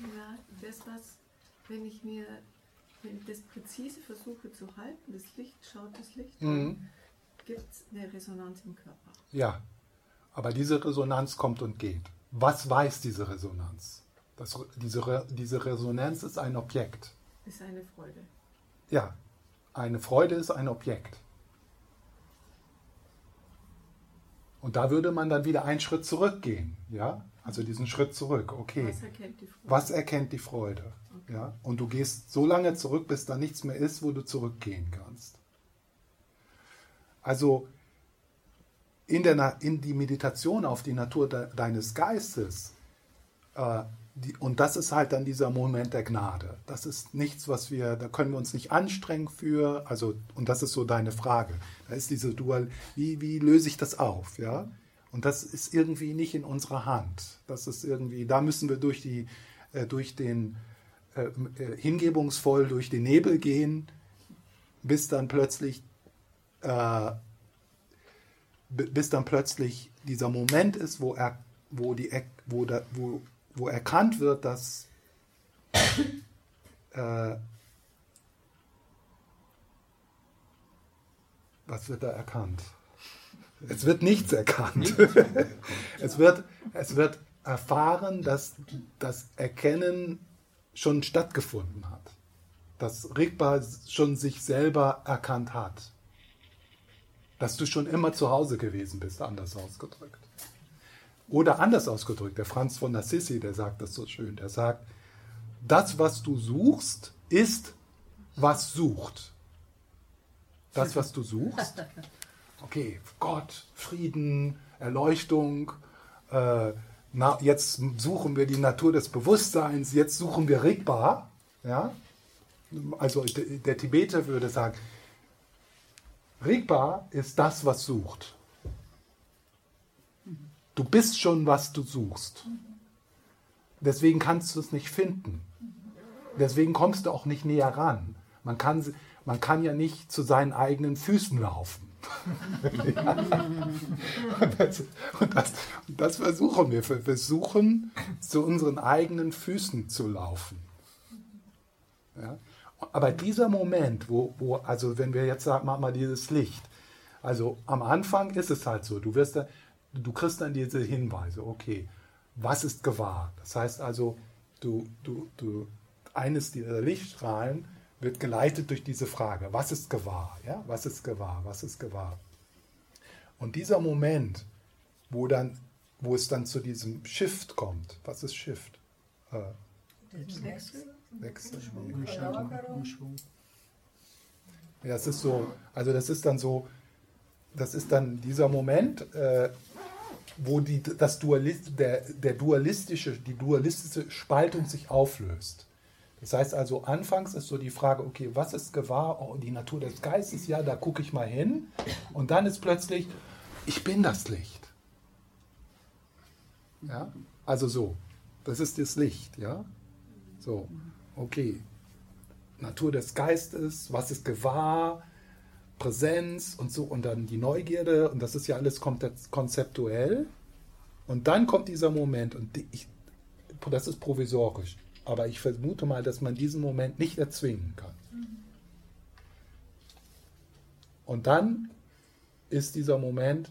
Ja, das was, wenn ich mir, wenn ich das präzise versuche zu halten, das Licht schaut das Licht, Mhm. gibt es eine Resonanz im Körper. Ja. Aber diese Resonanz kommt und geht. Was weiß diese Resonanz? Das, diese, diese Resonanz ist ein Objekt. Ist eine Freude. Ja, eine Freude ist ein Objekt. Und da würde man dann wieder einen Schritt zurückgehen, ja? Also diesen Schritt zurück, okay. Was erkennt die Freude? Was erkennt die Freude? Okay. Ja? Und du gehst so lange zurück, bis da nichts mehr ist, wo du zurückgehen kannst. Also in, der, in die Meditation auf die Natur de, deines Geistes, äh, die, und das ist halt dann dieser Moment der Gnade. Das ist nichts, was wir, da können wir uns nicht anstrengen für, also, und das ist so deine Frage. Da ist diese Dual, wie, wie löse ich das auf, ja? Und das ist irgendwie nicht in unserer Hand. Das ist irgendwie, da müssen wir durch die, äh, durch den, äh, äh hingebungsvoll durch den Nebel gehen, bis dann plötzlich, äh, bis dann plötzlich dieser Moment ist, wo er, wo die, wo, da, wo, wo erkannt wird, dass äh, was wird da erkannt? Es wird nichts erkannt. es, wird, es wird erfahren, dass das Erkennen schon stattgefunden hat. Dass Rigpa schon sich selber erkannt hat. Dass du schon immer zu Hause gewesen bist, anders ausgedrückt. Oder anders ausgedrückt, der Franz von Assisi, der sagt das so schön. Der sagt, das, was du suchst, ist, was sucht. Das, was du suchst, okay, Gott, Frieden, Erleuchtung, äh, na, jetzt suchen wir die Natur des Bewusstseins, jetzt suchen wir Rigpa. Ja? Also der Tibeter würde sagen, Rigpa ist das, was sucht. Du bist schon, was du suchst. Deswegen kannst du es nicht finden. Deswegen kommst du auch nicht näher ran. Man kann, man kann ja nicht zu seinen eigenen Füßen laufen. und, das, und, das, und, das, versuchen wir. Wir versuchen, zu unseren eigenen Füßen zu laufen. Ja? Aber dieser Moment, wo, wo, also wenn wir jetzt sagen, mach mal dieses Licht, also am Anfang ist es halt so, du wirst da, du kriegst dann diese Hinweise, okay, was ist gewahr? Das heißt also, du, du, du, eines dieser Lichtstrahlen wird geleitet durch diese Frage, was ist gewahr? Ja? Was ist gewahr? Was ist gewahr? Und dieser Moment, wo, dann, wo es dann zu diesem Shift kommt, was ist Shift? Äh, Wechsel? Ja, es ist so, also das ist dann so, das ist dann dieser Moment, äh, wo die, das Dualist, der, der dualistische, die dualistische Spaltung sich auflöst. Das heißt also, anfangs ist so die Frage, okay, was ist gewahr? Oh, die Natur des Geistes, ja, da gucke ich mal hin. Und dann ist plötzlich, ich bin das Licht. Ja, also so, das ist das Licht, ja. So, okay. Natur des Geistes, was ist gewahr? Präsenz und so und dann die Neugierde und das ist ja alles konzeptuell. Und dann kommt dieser Moment und ich, das ist provisorisch. Aber ich vermute mal, dass man diesen Moment nicht erzwingen kann. Und dann ist dieser Moment,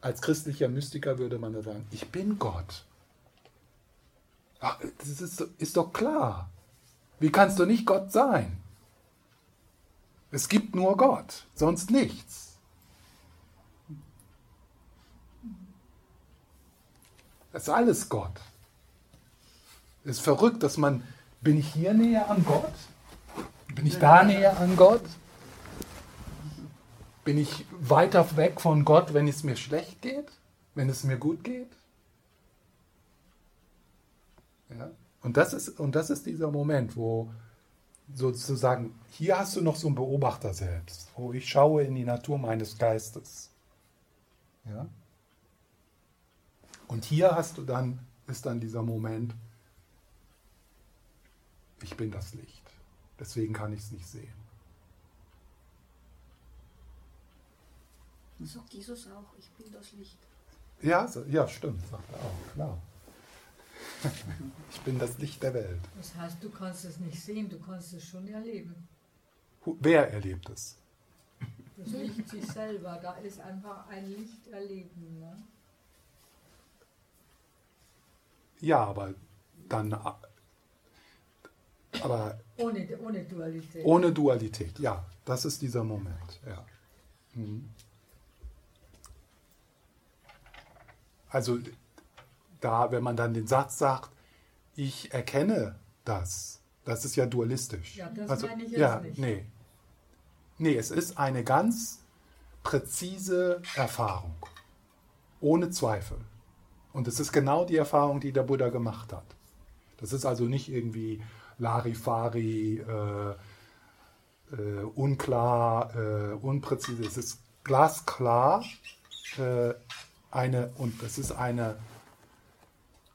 als christlicher Mystiker würde man sagen, ich bin Gott. Das ist, ist doch klar. Wie kannst du nicht Gott sein? Es gibt nur Gott, sonst nichts. Es ist alles Gott. Es ist verrückt, dass man, bin ich hier näher an Gott? Bin ich da näher an Gott? Bin ich weiter weg von Gott, wenn es mir schlecht geht? Wenn es mir gut geht? Ja? Und, das ist, und das ist dieser Moment, wo sozusagen, hier hast du noch so einen Beobachter selbst, wo ich schaue in die Natur meines Geistes. Ja? Und hier hast du dann, ist dann dieser Moment, ich bin das Licht. Deswegen kann ich es nicht sehen. Sagt Jesus auch, ich bin das Licht. Ja, ja, stimmt, sagt er auch, klar. Ich bin das Licht der Welt. Das heißt, du kannst es nicht sehen, du kannst es schon erleben. Wer erlebt es? Das Licht sich selber, da ist einfach ein Licht erleben. Ne? ja, aber dann aber ohne, ohne Dualität. Ohne Dualität, ja. Das ist dieser Moment. Ja. Mhm. Also da, wenn man dann den Satz sagt, ich erkenne das, das ist ja dualistisch. Ja, das also, meine ich jetzt ja, nicht. Nee. nee, es ist eine ganz präzise Erfahrung, ohne Zweifel. Und es ist genau die Erfahrung, die der Buddha gemacht hat. Das ist also nicht irgendwie Larifari, äh, äh, unklar, äh, unpräzise. Es ist glasklar äh, eine, und es ist eine,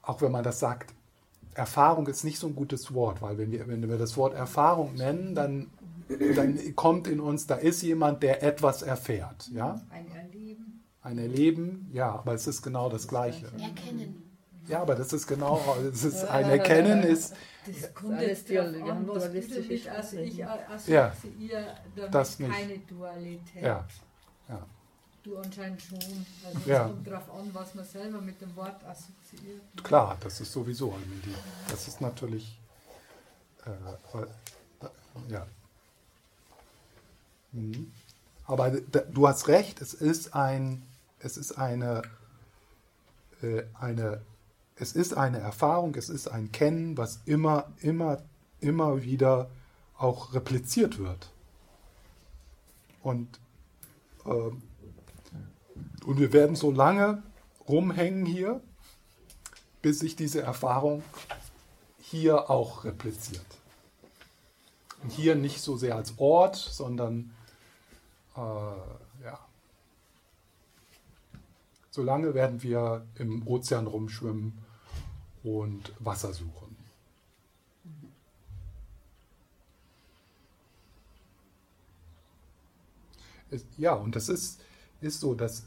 auch wenn man das sagt, Erfahrung ist nicht so ein gutes Wort, weil wenn wir, wenn wir das Wort Erfahrung nennen, dann, dann kommt in uns, da ist jemand, der etwas erfährt. Ja? Ein Erleben. Ein Erleben, ja, aber es ist genau das Gleiche. Erkennen. Ja, aber das ist genau, es ist ein Erkennen ist, Das kommt jetzt dual- an, was also ich Ja. assoziiere damit Das nicht. keine Dualität. ja, ja. Du anscheinend schon. Also es Ja. kommt darauf an, was man selber mit dem Wort assoziiert. Klar, das ist sowieso ein Medium. Das ist natürlich, äh, äh, ja. Mhm. Aber du hast recht, es ist ein, es ist eine, äh, eine, es ist eine Erfahrung, es ist ein Kennen, was immer, immer, immer wieder auch repliziert wird. Und, ähm, und wir werden so lange rumhängen hier, bis sich diese Erfahrung hier auch repliziert. Und hier nicht so sehr als Ort, sondern äh, ja. Solange werden wir im Ozean rumschwimmen und Wasser suchen. Ja, und das ist, ist so, dass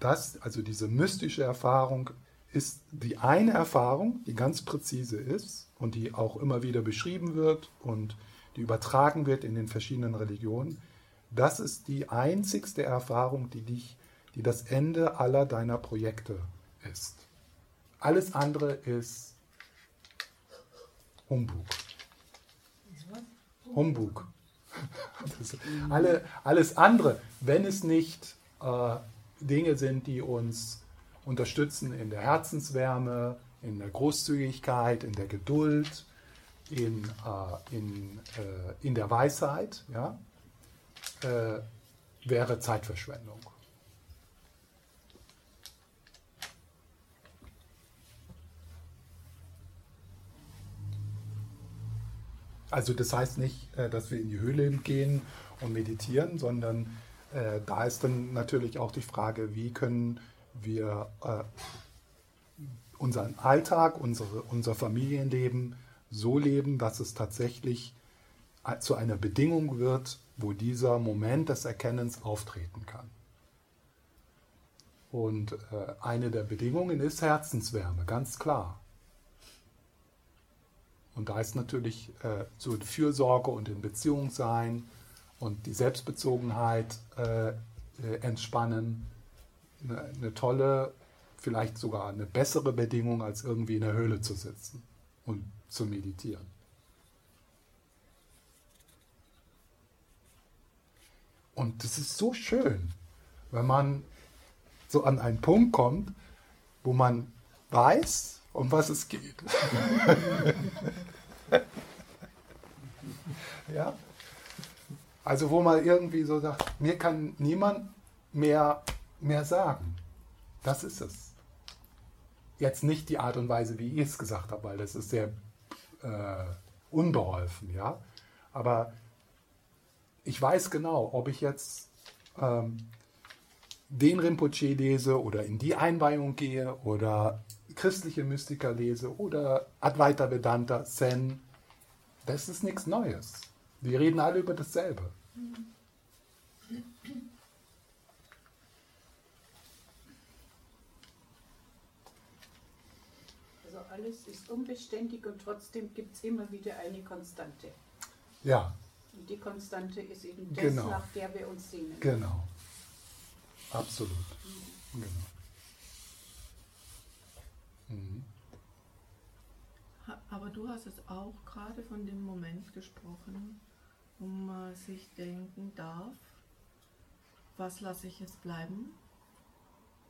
das, also diese mystische Erfahrung, ist die eine Erfahrung, die ganz präzise ist und die auch immer wieder beschrieben wird und die übertragen wird in den verschiedenen Religionen. Das ist die einzigste Erfahrung, die dich, die das Ende aller deiner Projekte ist. Alles andere ist Humbug. Humbug. Alles andere, wenn es nicht äh, Dinge sind, die uns unterstützen in der Herzenswärme, in der Großzügigkeit, in der Geduld, in, äh, in, äh, in der Weisheit, ja, äh, wäre Zeitverschwendung. Also das heißt nicht, äh, dass wir in die Höhle gehen und meditieren, sondern äh, da ist dann natürlich auch die Frage, wie können wir äh, unseren Alltag, unsere, unser Familienleben so leben, dass es tatsächlich äh, zu einer Bedingung wird, wo dieser Moment des Erkennens auftreten kann. Und äh, eine der Bedingungen ist Herzenswärme, ganz klar. Und da ist natürlich äh, so Fürsorge und in Beziehung sein und die Selbstbezogenheit äh, äh, entspannen eine, eine tolle, vielleicht sogar eine bessere Bedingung, als irgendwie in der Höhle zu sitzen und zu meditieren. Und das ist so schön, wenn man so an einen Punkt kommt, wo man weiß, um was es geht. ja? Also wo man irgendwie so sagt, mir kann niemand mehr, mehr sagen. Das ist es. Jetzt nicht die Art und Weise, wie ich es gesagt habe, weil das ist sehr äh, unbeholfen, ja. Aber ich weiß genau, ob ich jetzt ähm, den Rinpoche lese oder in die Einweihung gehe oder christliche Mystiker lese oder Advaita Vedanta, Zen, das ist nichts Neues. Die reden alle über dasselbe. Also alles ist unbeständig und trotzdem gibt es immer wieder eine Konstante. Ja, Und die Konstante ist eben das, Genau. nach der wir uns sehnen. genau. Absolut. Genau. Mhm. Aber du hast es auch gerade von dem Moment gesprochen, wo man sich denken darf, was lasse ich jetzt bleiben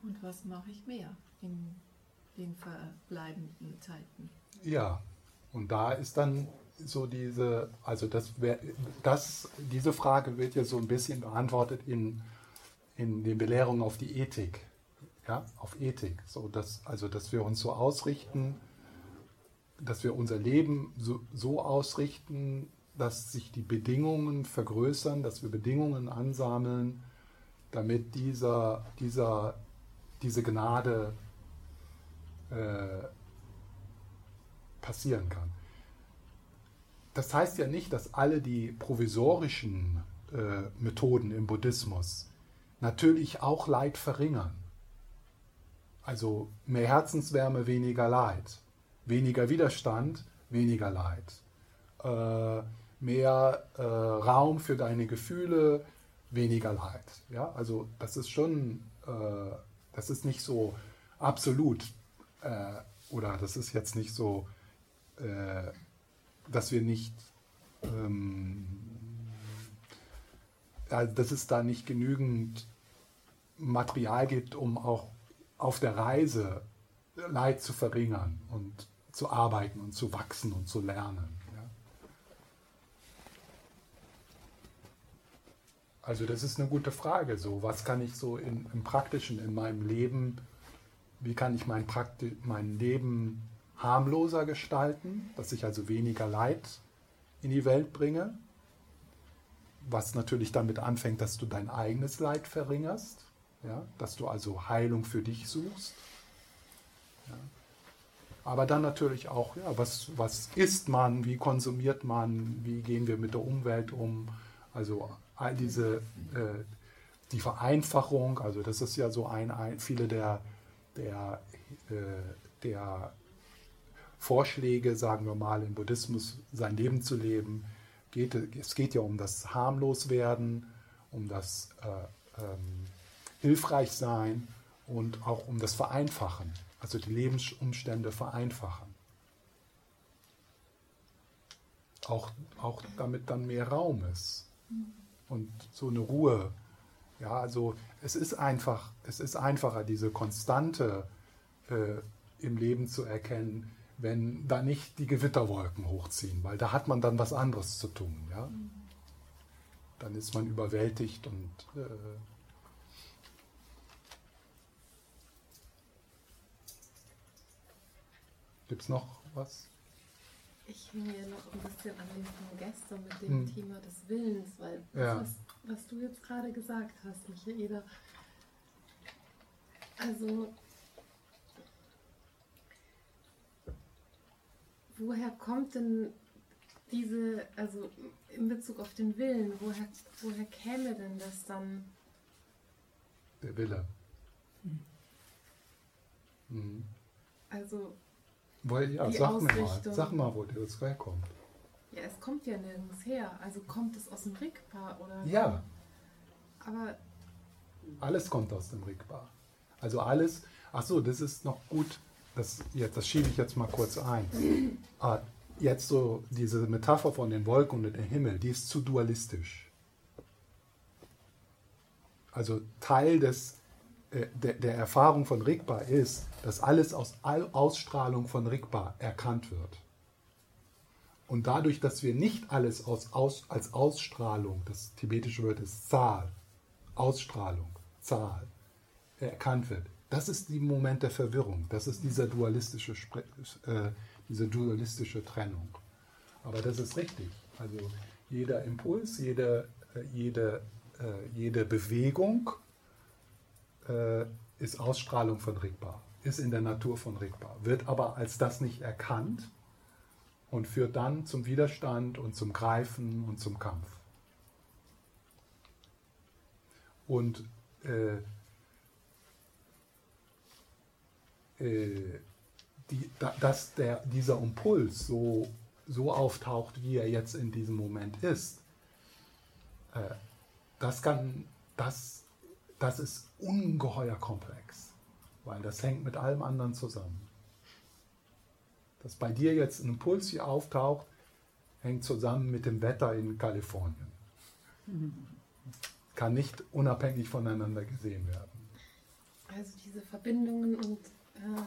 und was mache ich mehr in den verbleibenden Zeiten. Ja, und da ist dann so diese, also das, das diese Frage wird ja so ein bisschen beantwortet in, in den Belehrungen auf die Ethik, ja, auf Ethik, so dass, also dass wir uns so ausrichten, dass wir unser Leben so, so ausrichten, dass sich die Bedingungen vergrößern, dass wir Bedingungen ansammeln, damit dieser, dieser, diese Gnade äh, passieren kann. Das heißt ja nicht, dass alle die provisorischen äh, Methoden im Buddhismus natürlich auch Leid verringern. Also mehr Herzenswärme, weniger Leid. Weniger Widerstand, weniger Leid. Äh, mehr äh, Raum für deine Gefühle, weniger Leid. Ja, also das ist schon, äh, das ist nicht so absolut äh, oder das ist jetzt nicht so, äh, dass wir nicht, ähm, also dass es da nicht genügend Material gibt, um auch auf der Reise Leid zu verringern und zu arbeiten und zu wachsen und zu lernen. Also das ist eine gute Frage. So, was kann ich so in, im Praktischen in meinem Leben, wie kann ich mein, Prakti mein Leben harmloser gestalten, dass ich also weniger Leid in die Welt bringe, was natürlich damit anfängt, dass du dein eigenes Leid verringerst, ja, dass du also Heilung für dich suchst. Ja. Aber dann natürlich auch, ja, was, was isst man, wie konsumiert man, wie gehen wir mit der Umwelt um, also diese, äh, die Vereinfachung, also das ist ja so ein, ein viele der, der, äh, der Vorschläge, sagen wir mal, im Buddhismus sein Leben zu leben, geht, es geht ja um das Harmloswerden, um das äh, ähm, Hilfreichsein und auch um das Vereinfachen, also die Lebensumstände vereinfachen. Auch, auch damit dann mehr Raum ist und so eine Ruhe. Ja, also es ist einfach, es ist einfacher, diese Konstante äh, im Leben zu erkennen, wenn da nicht die Gewitterwolken hochziehen, weil da hat man dann was anderes zu tun. Ja? Dann ist man überwältigt und äh, Gibt es noch was? Ich hänge noch ein bisschen an dem von gestern mit dem hm. Thema des Willens, weil ja. was, was, du jetzt gerade gesagt hast, Michaela, also woher kommt denn diese, also in Bezug auf den Willen, woher, woher käme denn das dann? Der Wille. Hm. Mhm. Also weil, ja, sag mir mal, sag mal, wo das herkommt. Ja, es kommt ja nirgends her. Also kommt es aus dem Rigpa oder? Ja. Aber alles kommt aus dem Rigpa. Also alles. Ach so, das ist noch gut. Das, jetzt, das schiebe ich jetzt mal kurz ein. ah, jetzt so diese Metapher von den Wolken und dem Himmel, die ist zu dualistisch. Also Teil des der, der, Erfahrung von Rigpa ist, dass alles aus Ausstrahlung von Rigpa erkannt wird. Und dadurch, dass wir nicht alles aus, aus, als Ausstrahlung, das tibetische Wort ist Zahl, Ausstrahlung, Zahl, erkannt wird, das ist der Moment der Verwirrung, das ist dieser dualistische, äh, diese dualistische Trennung. Aber das ist richtig. Also jeder Impuls, jede, äh, jede, äh, jede Bewegung, äh, ist Ausstrahlung von Rigpa, ist in der Natur von Rigpa, wird aber als das nicht erkannt und führt dann zum Widerstand und zum Greifen und zum Kampf. Und äh, äh, die, da, dass der, dieser Impuls so, so auftaucht, wie er jetzt in diesem Moment ist, äh, das kann, das das ist ungeheuer komplex, weil das hängt mit allem anderen zusammen. Dass bei dir jetzt ein Impuls hier auftaucht, hängt zusammen mit dem Wetter in Kalifornien. Kann nicht unabhängig voneinander gesehen werden. Also diese Verbindungen und äh,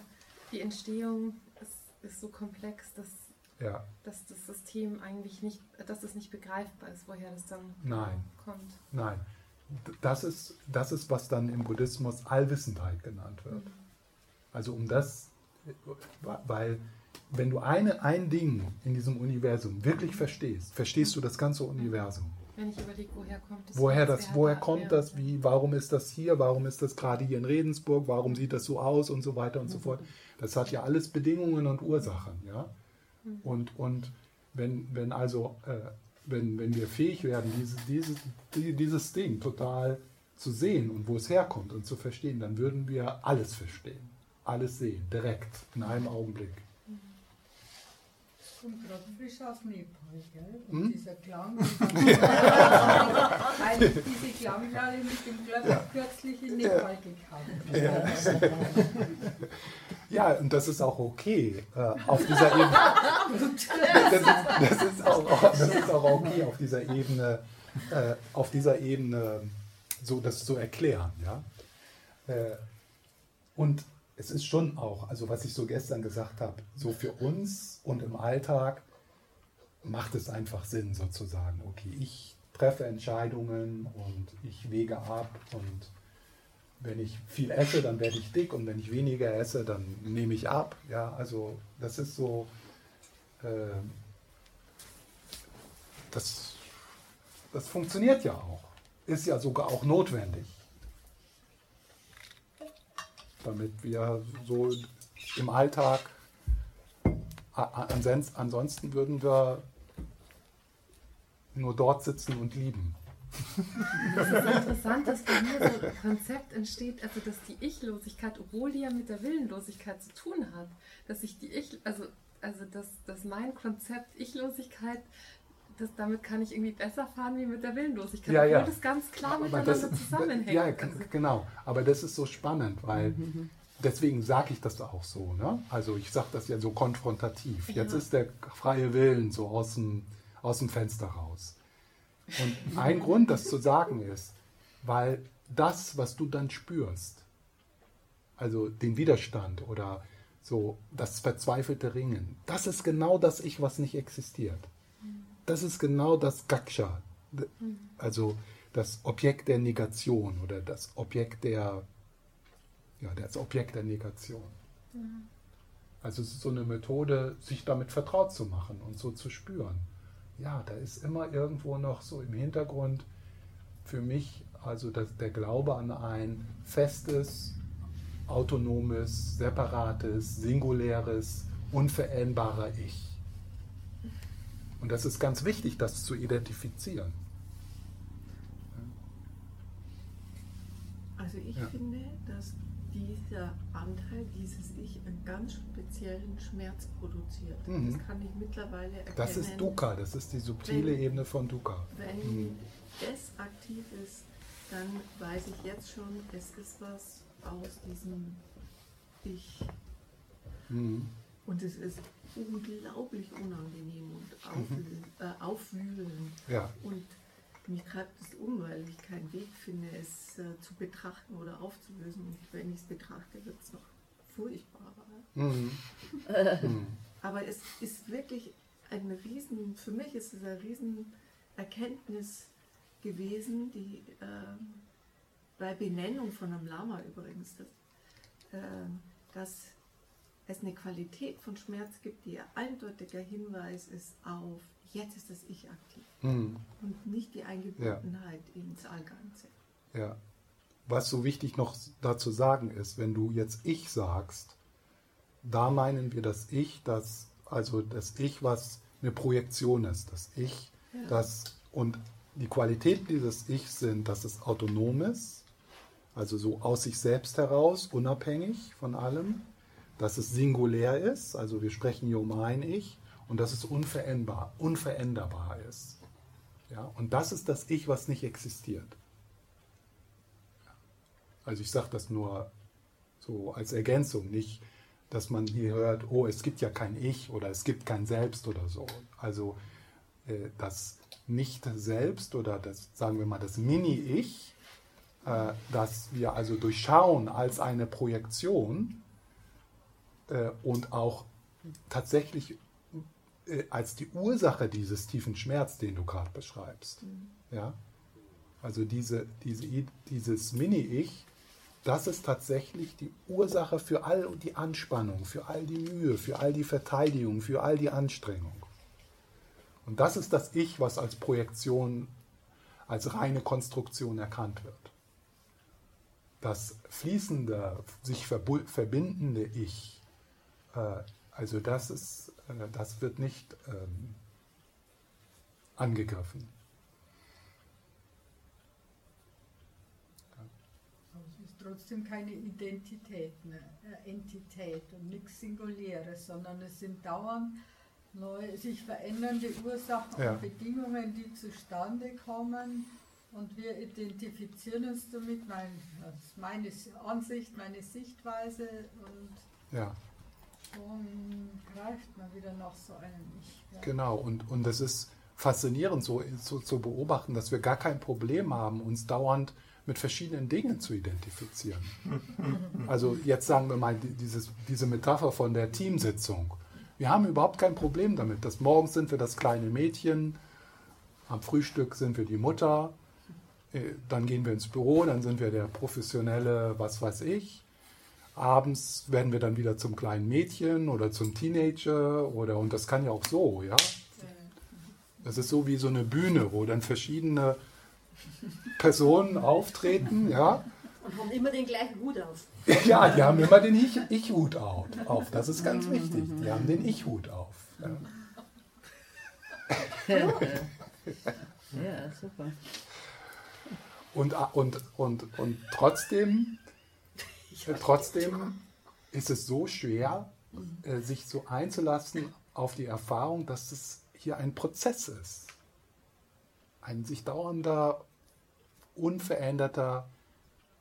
die Entstehung ist, ist so komplex, dass, Ja, dass das System eigentlich nicht, dass es nicht begreifbar ist, woher das dann nein, kommt. nein. Das ist, das ist, was dann im Buddhismus Allwissendheit genannt wird. Also um das, weil wenn du eine, ein Ding in diesem Universum wirklich verstehst, verstehst du das ganze Universum. Wenn ich überlege, woher kommt das? Woher, das, woher kommt das? Wie, warum ist das hier? Warum ist das gerade hier in Regensburg? Warum sieht das so aus und so weiter und so fort? Das hat ja alles Bedingungen und Ursachen, ja. Und, und wenn, wenn also, äh, wenn, wenn wir fähig werden, diese, dieses, die, dieses Ding total zu sehen und wo es herkommt und zu verstehen, dann würden wir alles verstehen, alles sehen, direkt, in einem Augenblick. Kommt gerade frisch aus Nepal, gell? Und Hm? dieser Klang. Weil diese Klangschale mit dem Glöckner kürzlich in Nepal gekauft. Ja, und das ist auch okay äh, auf dieser Ebene. Das ist, das, ist auch, das ist auch okay auf dieser Ebene, äh, auf dieser Ebene so das zu erklären, ja. Äh, und es ist schon auch, also was ich so gestern gesagt habe, so für uns und im Alltag macht es einfach Sinn sozusagen. Okay, ich treffe Entscheidungen und ich wege ab und wenn ich viel esse, dann werde ich dick und wenn ich weniger esse, dann nehme ich ab. Ja, also das ist so, äh, das, das funktioniert ja auch, ist ja sogar auch notwendig, damit wir so im Alltag, ansonsten würden wir nur dort sitzen und lieben. Das ist interessant, dass bei mir so ein Konzept entsteht, also dass die Ich-Losigkeit, obwohl die ja mit der Willenlosigkeit zu tun hat, dass ich die Ich, also, also dass, dass mein Konzept Ich-Losigkeit, das, damit kann ich irgendwie besser fahren wie mit der Willenlosigkeit, Ja, ja. das ganz klar Aber miteinander das- zusammenhängt. Ja, also, g- genau. Aber das ist so spannend, weil deswegen sage ich das auch so. Ne? Also ich sage das ja so konfrontativ. Jetzt Ja. ist der freie Willen so aus dem, aus dem Fenster raus. Und ein Grund, das zu sagen ist, weil das, was du dann spürst, also den Widerstand oder so das verzweifelte Ringen, das ist genau das Ich, was nicht existiert. Das ist genau das Gaksha, also das Objekt der Negation oder das Objekt der, ja, das Objekt der Negation. Also es ist so eine Methode, sich damit vertraut zu machen und so zu spüren. Ja, da ist immer irgendwo noch so im Hintergrund für mich also das, der Glaube an ein festes, autonomes, separates, singuläres, unveränderbarer Ich. Und das ist ganz wichtig, das zu identifizieren. Also ich Ja. finde, dass dieser Anteil, dieses Ich, einen ganz speziellen Schmerz produziert. Mhm. Das kann ich mittlerweile erkennen. Das ist Dukkha, das ist die subtile Wenn- Ebene von Dukkha. Wenn Mhm. es aktiv ist, dann weiß ich jetzt schon, es ist was aus diesem Ich. Mhm. Und es ist unglaublich unangenehm und aufwühlen. Äh, aufwühlen. Ja, Und mich treibt es um, weil ich keinen Weg finde, es äh, zu betrachten oder aufzulösen. Und wenn ich es betrachte, wird es noch furchtbarer. mhm. Mhm. Aber es ist wirklich ein Riesen, für mich ist es eine Riesenerkenntnis gewesen, die ähm, bei Benennung von einem Lama übrigens, dass, ähm, dass es eine Qualität von Schmerz gibt, die ein eindeutiger Hinweis ist auf, jetzt ist das Ich aktiv Mhm. und nicht die Eingebundenheit ins Allganze. Ja. Was so wichtig noch dazu sagen ist, wenn du jetzt Ich sagst, da meinen wir das Ich, das, also das Ich, was eine Projektion ist, das Ich, Ja. das und die Qualitäten dieses Ich sind, dass es autonom ist, also so aus sich selbst heraus, unabhängig von allem, dass es singulär ist, also wir sprechen hier um ein Ich, und dass es unveränderbar, unveränderbar ist. Ja, und das ist das Ich, was nicht existiert. Also ich sage das nur so als Ergänzung, nicht, dass man hier hört, oh, es gibt ja kein Ich oder es gibt kein Selbst oder so. Also äh, das Nicht-Selbst oder das, sagen wir mal, das Mini-Ich, äh, das wir also durchschauen als eine Projektion und auch tatsächlich äh, als die Ursache dieses tiefen Schmerz, den du gerade beschreibst. Mhm. Ja? Also diese, diese, dieses Mini-Ich, das ist tatsächlich die Ursache für all die Anspannung, für all die Mühe, für all die Verteidigung, für all die Anstrengung. Und das ist das Ich, was als Projektion, als reine Konstruktion erkannt wird. Das fließende, sich verbindende Ich, äh, also das ist, äh, das wird nicht ähm, angegriffen. trotzdem keine Identität, eine Entität und nichts Singuläres, sondern es sind dauernd neue, sich verändernde Ursachen ja. und Bedingungen, die zustande kommen. Und wir identifizieren uns damit, mein, ist meine Ansicht, meine Sichtweise und ja. Greift man wieder nach so einem Ich. Ja. Genau, und, und das ist faszinierend so, so zu beobachten, dass wir gar kein Problem haben, uns dauernd mit verschiedenen Dingen zu identifizieren. Also jetzt sagen wir mal dieses, diese Metapher von der Teamsitzung. Wir haben überhaupt kein Problem damit, dass morgens sind wir das kleine Mädchen, am Frühstück sind wir die Mutter, äh, dann gehen wir ins Büro, dann sind wir der professionelle, was weiß ich. Abends werden wir dann wieder zum kleinen Mädchen oder zum Teenager oder und das kann ja auch so, ja. Das ist so wie so eine Bühne, wo dann verschiedene Personen auftreten, ja. Und haben immer den gleichen Hut auf. Ja, die haben immer den Ich-Hut auf. Das ist ganz wichtig. Die haben den Ich-Hut auf. Ja. ja, super. Und, und, und, und trotzdem, trotzdem ist es so schwer, äh, sich so einzulassen auf die Erfahrung, dass es hier ein Prozess ist. Ein sich dauernder unveränderter,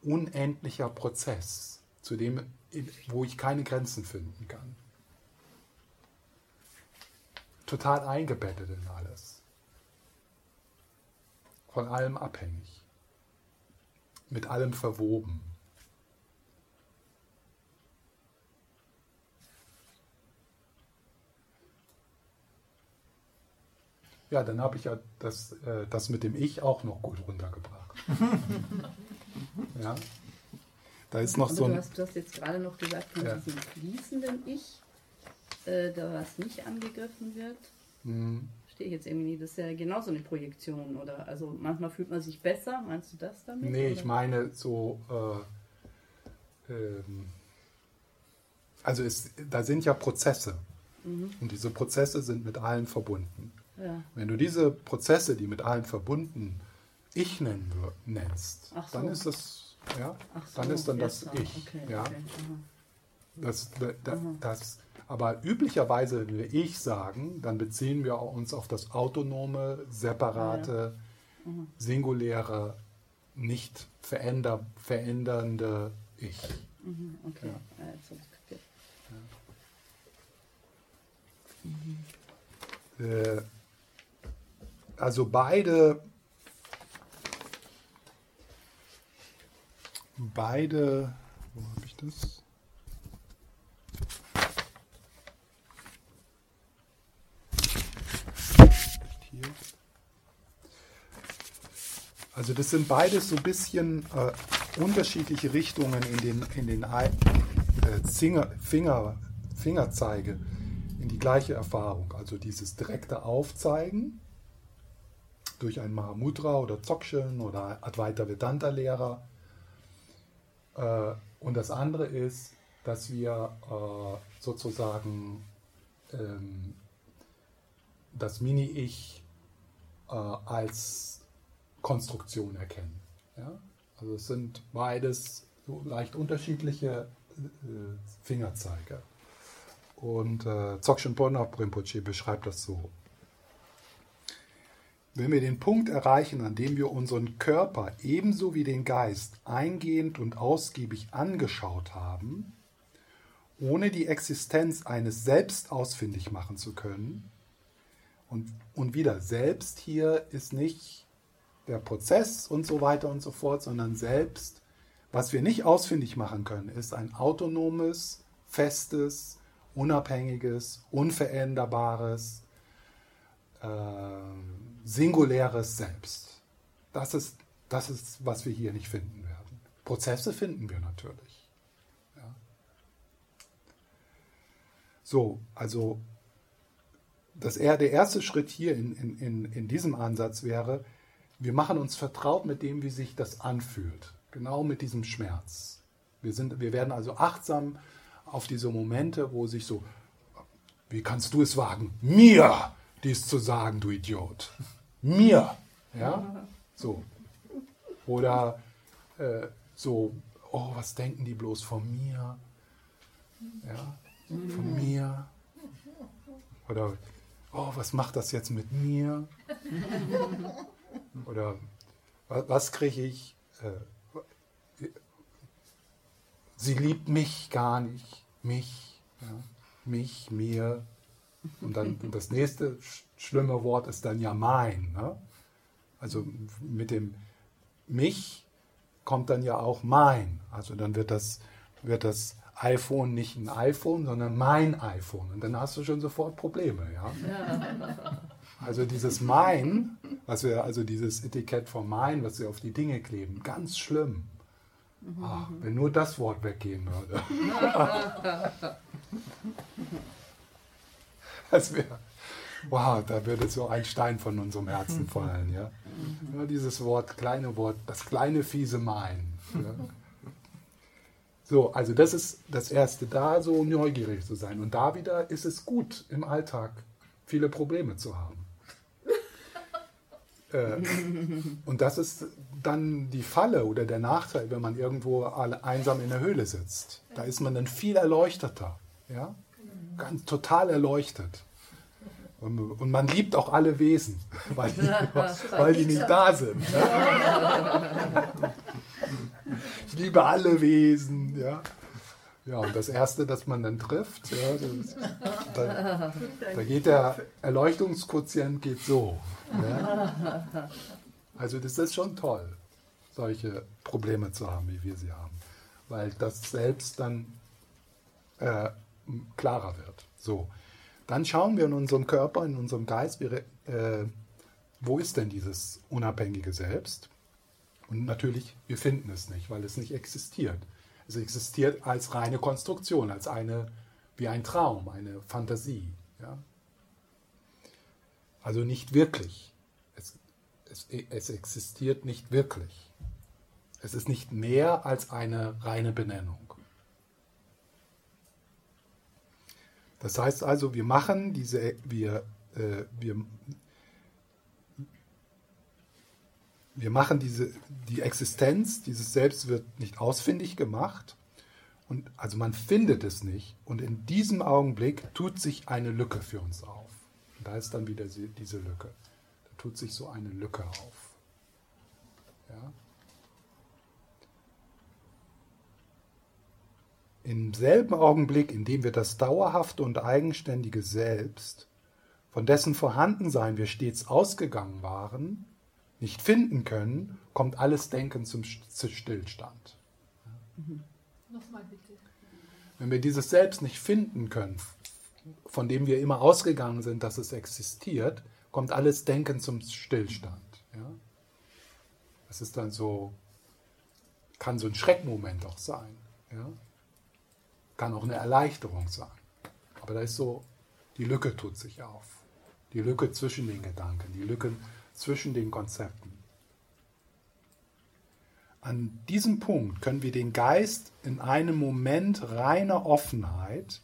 unendlicher Prozess, zu dem, wo ich keine Grenzen finden kann. Total eingebettet in alles. Von allem abhängig. Mit allem verwoben. Ja, dann habe ich ja das, äh, das mit dem Ich auch noch gut runtergebracht. ja. Da ist noch Aber so ein. Du hast, du hast jetzt gerade noch gesagt, von ja. diesem fließenden Ich, äh, da was nicht angegriffen wird. Mhm. Stehe ich jetzt irgendwie nicht. Das ist ja genauso eine Projektion, oder? Also manchmal fühlt man sich besser. Meinst du das damit? Nee, oder? ich meine so. Äh, ähm, also es, da sind ja Prozesse. Mhm. Und diese Prozesse sind mit allen verbunden. Ja. Wenn du diese Prozesse, die mit allen verbunden Ich nennen nennst, so. dann ist das, ja, so, dann ist dann das Ich. Okay, ja. Okay. Das, das, das, aber üblicherweise, wenn wir Ich sagen, dann beziehen wir uns auf das autonome, separate, ja. mhm. singuläre, nicht veränder, verändernde Ich. Mhm, okay, ja. ich kapiert. Ja. Mhm. Äh, also beide, beide, wo habe ich das? Hier. Also das sind beides so ein bisschen äh, unterschiedliche Richtungen in den, in den äh, Finger, Finger, Fingerzeige in die gleiche Erfahrung. Also dieses direkte Aufzeigen durch einen Mahamudra oder Dzogchen oder Advaita Vedanta-Lehrer. Äh, und das andere ist, dass wir äh, sozusagen ähm, das Mini-Ich äh, als Konstruktion erkennen. Also es sind beides so leicht unterschiedliche Fingerzeige. Und äh, Dzogchen Bonab Rinpoche beschreibt das so. Wenn wir den Punkt erreichen, an dem wir unseren Körper ebenso wie den Geist eingehend und ausgiebig angeschaut haben ohne die Existenz eines Selbst ausfindig machen zu können. Und, und wieder, selbst hier ist nicht der Prozess und so weiter und so fort, sondern selbst, was wir nicht ausfindig machen können, ist ein autonomes, festes, unabhängiges, unveränderbares, äh, singuläres Selbst. Das ist, das ist, was wir hier nicht finden werden. Prozesse finden wir natürlich. Ja. So, also das eher der erste Schritt hier in, in, in, in diesem Ansatz wäre, wir machen uns vertraut mit dem, wie sich das anfühlt. Genau mit diesem Schmerz. Wir, sind, wir werden also achtsam auf diese Momente, wo sich so, wie kannst du es wagen, mir dies zu sagen, du Idiot. Mir. Ja? So. Oder äh, so, oh, was denken die bloß von mir? Ja? Von mir. Oder, oh, was macht das jetzt mit mir? Oder was, kriege ich? Äh, sie liebt mich gar nicht. Mich. Ja? Mich, mir. Und dann das nächste schlimme Wort ist dann ja mein. Ne? Also mit dem mich kommt dann ja auch mein. Also dann wird das, wird das iPhone nicht ein iPhone, sondern mein iPhone. Und dann hast du schon sofort Probleme. Ja? Also dieses mein, was wir, also dieses Etikett von mein, was wir auf die Dinge kleben, ganz schlimm. Ach, wenn nur das Wort weggehen würde. Das wäre, wow, da würde so ein Stein von unserem Herzen fallen. Ja? Nur dieses Wort, kleine Wort, das kleine fiese Mein. Ja? So, also das ist das Erste, da so neugierig zu sein. Und da wieder ist es gut, im Alltag viele Probleme zu haben. Äh, und das ist dann die Falle oder der Nachteil, wenn man irgendwo einsam in der Höhle sitzt. Da ist man dann viel erleuchteter. Ja? ganz total erleuchtet. Und man liebt auch alle Wesen, weil die, weil die nicht da sind. Ich liebe alle Wesen, ja. Ja, und das Erste, das man dann trifft, ja, das, da, da, geht der Erleuchtungsquotient geht so. Ja. Also das ist schon toll, solche Probleme zu haben, wie wir sie haben. Weil das selbst dann äh, klarer wird. So, dann schauen wir in unserem Körper, in unserem Geist, wir, äh, wo ist denn dieses unabhängige Selbst? Und natürlich, wir finden es nicht, weil es nicht existiert. Es existiert als reine Konstruktion, als eine, wie ein Traum, eine Fantasie. Ja? Also nicht wirklich. Es, es, es existiert nicht wirklich. Es ist nicht mehr als eine reine Benennung. Das heißt also, wir machen diese, wir, äh, wir, wir machen diese, die Existenz dieses Selbst wird nicht ausfindig gemacht. Und also man findet es nicht. Und in diesem Augenblick tut sich eine Lücke für uns auf. Und da ist dann wieder diese Lücke. Da tut sich so eine Lücke auf. Ja? Im selben Augenblick, in dem wir das dauerhafte und eigenständige Selbst, von dessen Vorhandensein wir stets ausgegangen waren, nicht finden können, kommt alles Denken zum Stillstand. Mhm. Nochmal bitte. Wenn wir dieses Selbst nicht finden können, von dem wir immer ausgegangen sind, dass es existiert, kommt alles Denken zum Stillstand. Ja? Das ist dann so, kann so ein Schreckmoment auch sein. Ja? Kann auch eine Erleichterung sein. Aber da ist so, die Lücke tut sich auf. Die Lücke zwischen den Gedanken, die Lücke zwischen den Konzepten. An diesem Punkt können wir den Geist in einem Moment reiner Offenheit,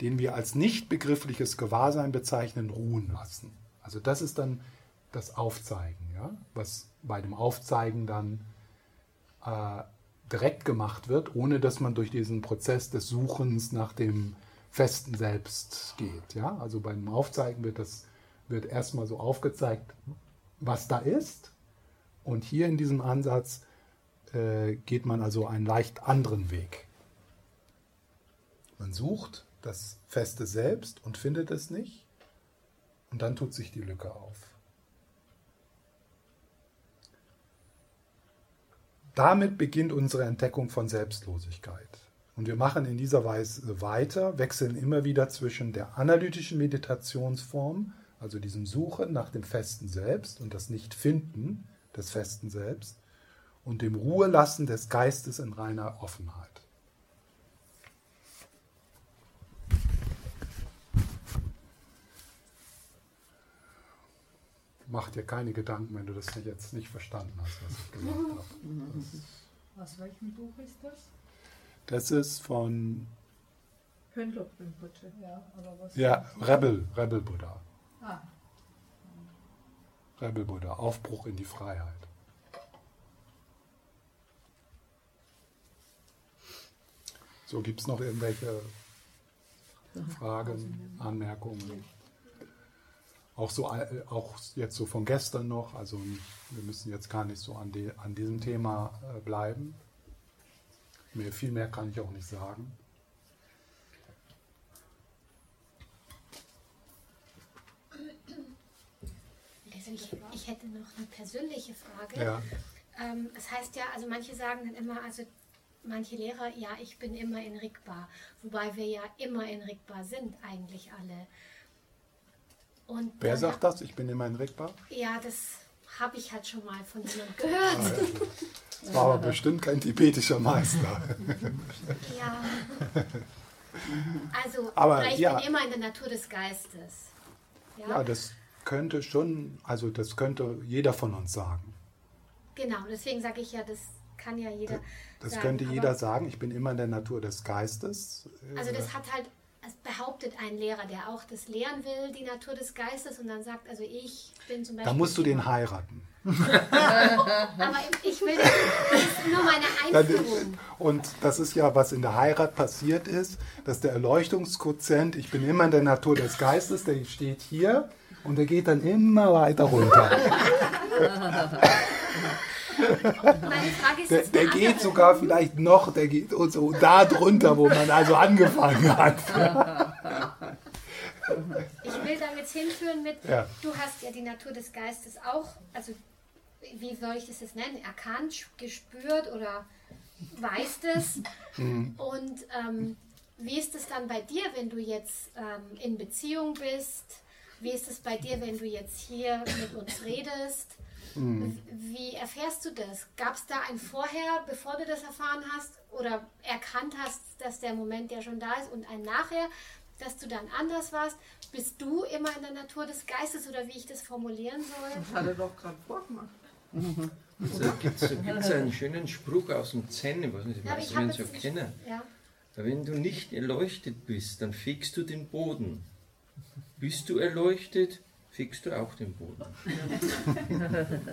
den wir als nicht begriffliches Gewahrsein bezeichnen, ruhen lassen. Also das ist dann das Aufzeigen, ja? was bei dem Aufzeigen dann äh, direkt gemacht wird, ohne dass man durch diesen Prozess des Suchens nach dem festen Selbst geht. Ja? Also beim Aufzeigen wird das wird erstmal so aufgezeigt, was da ist. Und hier in diesem Ansatz äh, geht man also einen leicht anderen Weg. Man sucht das feste Selbst und findet es nicht. Und dann tut sich die Lücke auf. Damit beginnt unsere Entdeckung von Selbstlosigkeit. Und wir machen in dieser Weise weiter, wechseln immer wieder zwischen der analytischen Meditationsform, also diesem Suchen nach dem festen Selbst und das Nicht-Finden des festen Selbst, und dem Ruhelassen des Geistes in reiner Offenheit. Mach dir keine Gedanken, wenn du das jetzt nicht verstanden hast, was ich gesagt habe. Aus welchem Buch ist das? Das ist von. Pönlop Rinpoche. Ja, aber was Ja, Rebel, Rebel Buddha. Ah, Rebel Buddha, Aufbruch in die Freiheit. So, gibt es noch irgendwelche Fragen, Anmerkungen? Auch so, äh, auch jetzt so von gestern noch, also wir müssen jetzt gar nicht so an, die, an diesem Thema äh, bleiben. Mehr, viel mehr kann ich auch nicht sagen. Also ich, ich hätte noch eine persönliche Frage. Ja. Ähm, es heißt ja, also manche sagen dann immer, also manche Lehrer, ja, ich bin immer in Rigbar, wobei wir ja immer in Rigbar sind, eigentlich alle. Und Wer dann- sagt das? Ich bin immer entregbar? Ja, das habe ich halt schon mal von jemandem gehört. Das war aber bestimmt kein tibetischer Meister. Ja. Also, Aber ich ja. bin immer in der Natur des Geistes. Ja, Ja, das könnte schon, also das könnte jeder von uns sagen. genau. Deswegen sage ich ja, das kann ja jeder Das sagen. könnte jeder sagen, ich bin immer in der Natur des Geistes. Also Äh, das hat halt, es behauptet ein Lehrer, der auch das lehren will, die Natur des Geistes, und dann sagt, also ich bin zum Beispiel... da musst du den heiraten. Aber ich will, das ist nur meine Einführung. Und das ist ja, was in der Heirat passiert ist, dass der Erleuchtungsquotient, ich bin immer in der Natur des Geistes, der steht hier und der geht dann immer weiter runter. Meine Frage ist Der, der geht sogar vielleicht noch, der geht so da drunter, wo man also angefangen hat. Ich will da jetzt hinführen mit, Ja. du hast ja die Natur des Geistes auch, also wie soll ich das jetzt nennen, erkannt, gespürt oder weißt es. Mhm. Und ähm, wie ist es dann bei dir, wenn du jetzt ähm, in Beziehung bist? Wie ist es bei dir, wenn du jetzt hier mit uns redest? Mhm. Wie erfährst du das? Gab es da ein Vorher, bevor du das erfahren hast oder erkannt hast, dass der Moment ja schon da ist und ein Nachher, dass du dann anders warst? Bist du immer in der Natur des Geistes oder wie ich das formulieren soll? Das hat er doch gerade vorgemacht. Also, da gibt es einen schönen Spruch aus dem Zen, ich weiß nicht, Ja, ich den so kennen. Ja. Wenn du nicht erleuchtet bist, dann fegst du den Boden. Bist du erleuchtet, fegst du auch den Boden.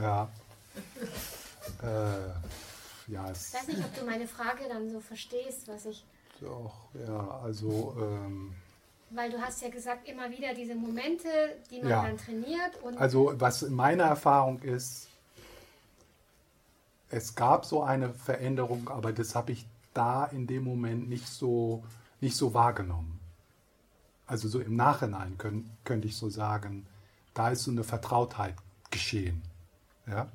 Ja. Äh, ja, Ich weiß nicht, ob du meine Frage dann so verstehst, was ich. doch, ja, also ähm, Weil du hast ja gesagt, immer wieder diese Momente, die man Ja. dann trainiert und Also was in meiner Erfahrung ist, es gab so eine Veränderung, aber das habe ich da in dem Moment nicht so, nicht so wahrgenommen. Also so im Nachhinein könnt, könnte ich so sagen, da ist so eine Vertrautheit geschehen. Ja?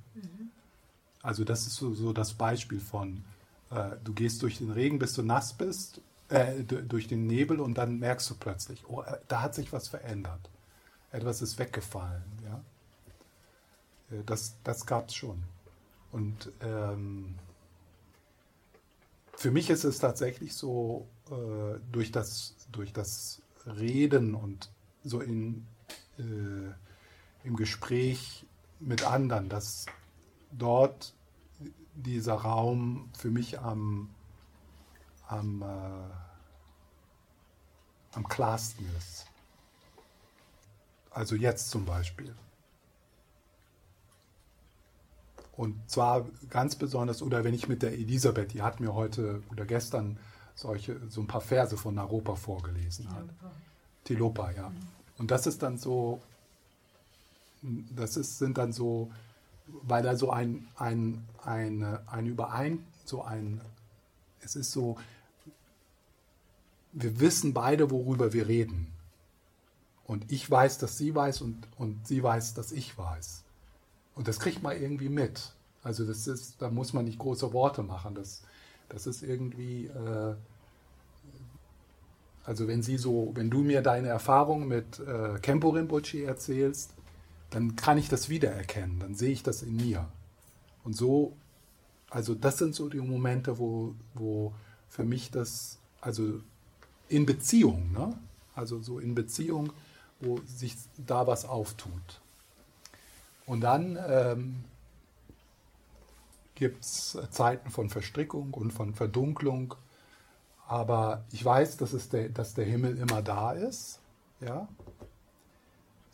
Also das ist so, so das Beispiel von, äh, du gehst durch den Regen, bis du nass bist, äh, durch den Nebel und dann merkst du plötzlich, oh, äh, da hat sich was verändert. Etwas ist weggefallen. Ja? Äh, Das, das gab es schon. Und ähm, für mich ist es tatsächlich so, äh, durch, das, durch das Reden und so in, äh, im Gespräch mit anderen, dass dort dieser Raum für mich am, am, äh, am klarsten ist. Also jetzt zum Beispiel. Und zwar ganz besonders, oder wenn ich mit der Elisabeth, die hat mir heute oder gestern solche, so ein paar Verse von Naropa vorgelesen hat. Tilopa, ja. Und das ist dann so, das ist, sind dann so, weil da so ein, ein, eine, ein Überein, so ein, es ist so, wir wissen beide, worüber wir reden. Und ich weiß, dass sie weiß und, und sie weiß, dass ich weiß. Und das kriegt man irgendwie mit. Also das ist, da muss man nicht große Worte machen. Das, das ist irgendwie, äh, also wenn sie so, wenn du mir deine Erfahrung mit äh, Kempo Rinpoche erzählst, dann kann ich das wiedererkennen, dann sehe ich das in mir. Und so, also das sind so die Momente, wo, wo für mich das, also in Beziehung, ne? also so in Beziehung, wo sich da was auftut. Und dann ähm, gibt es Zeiten von Verstrickung und von Verdunklung, aber ich weiß, dass, es der, dass der Himmel immer da ist. Ja?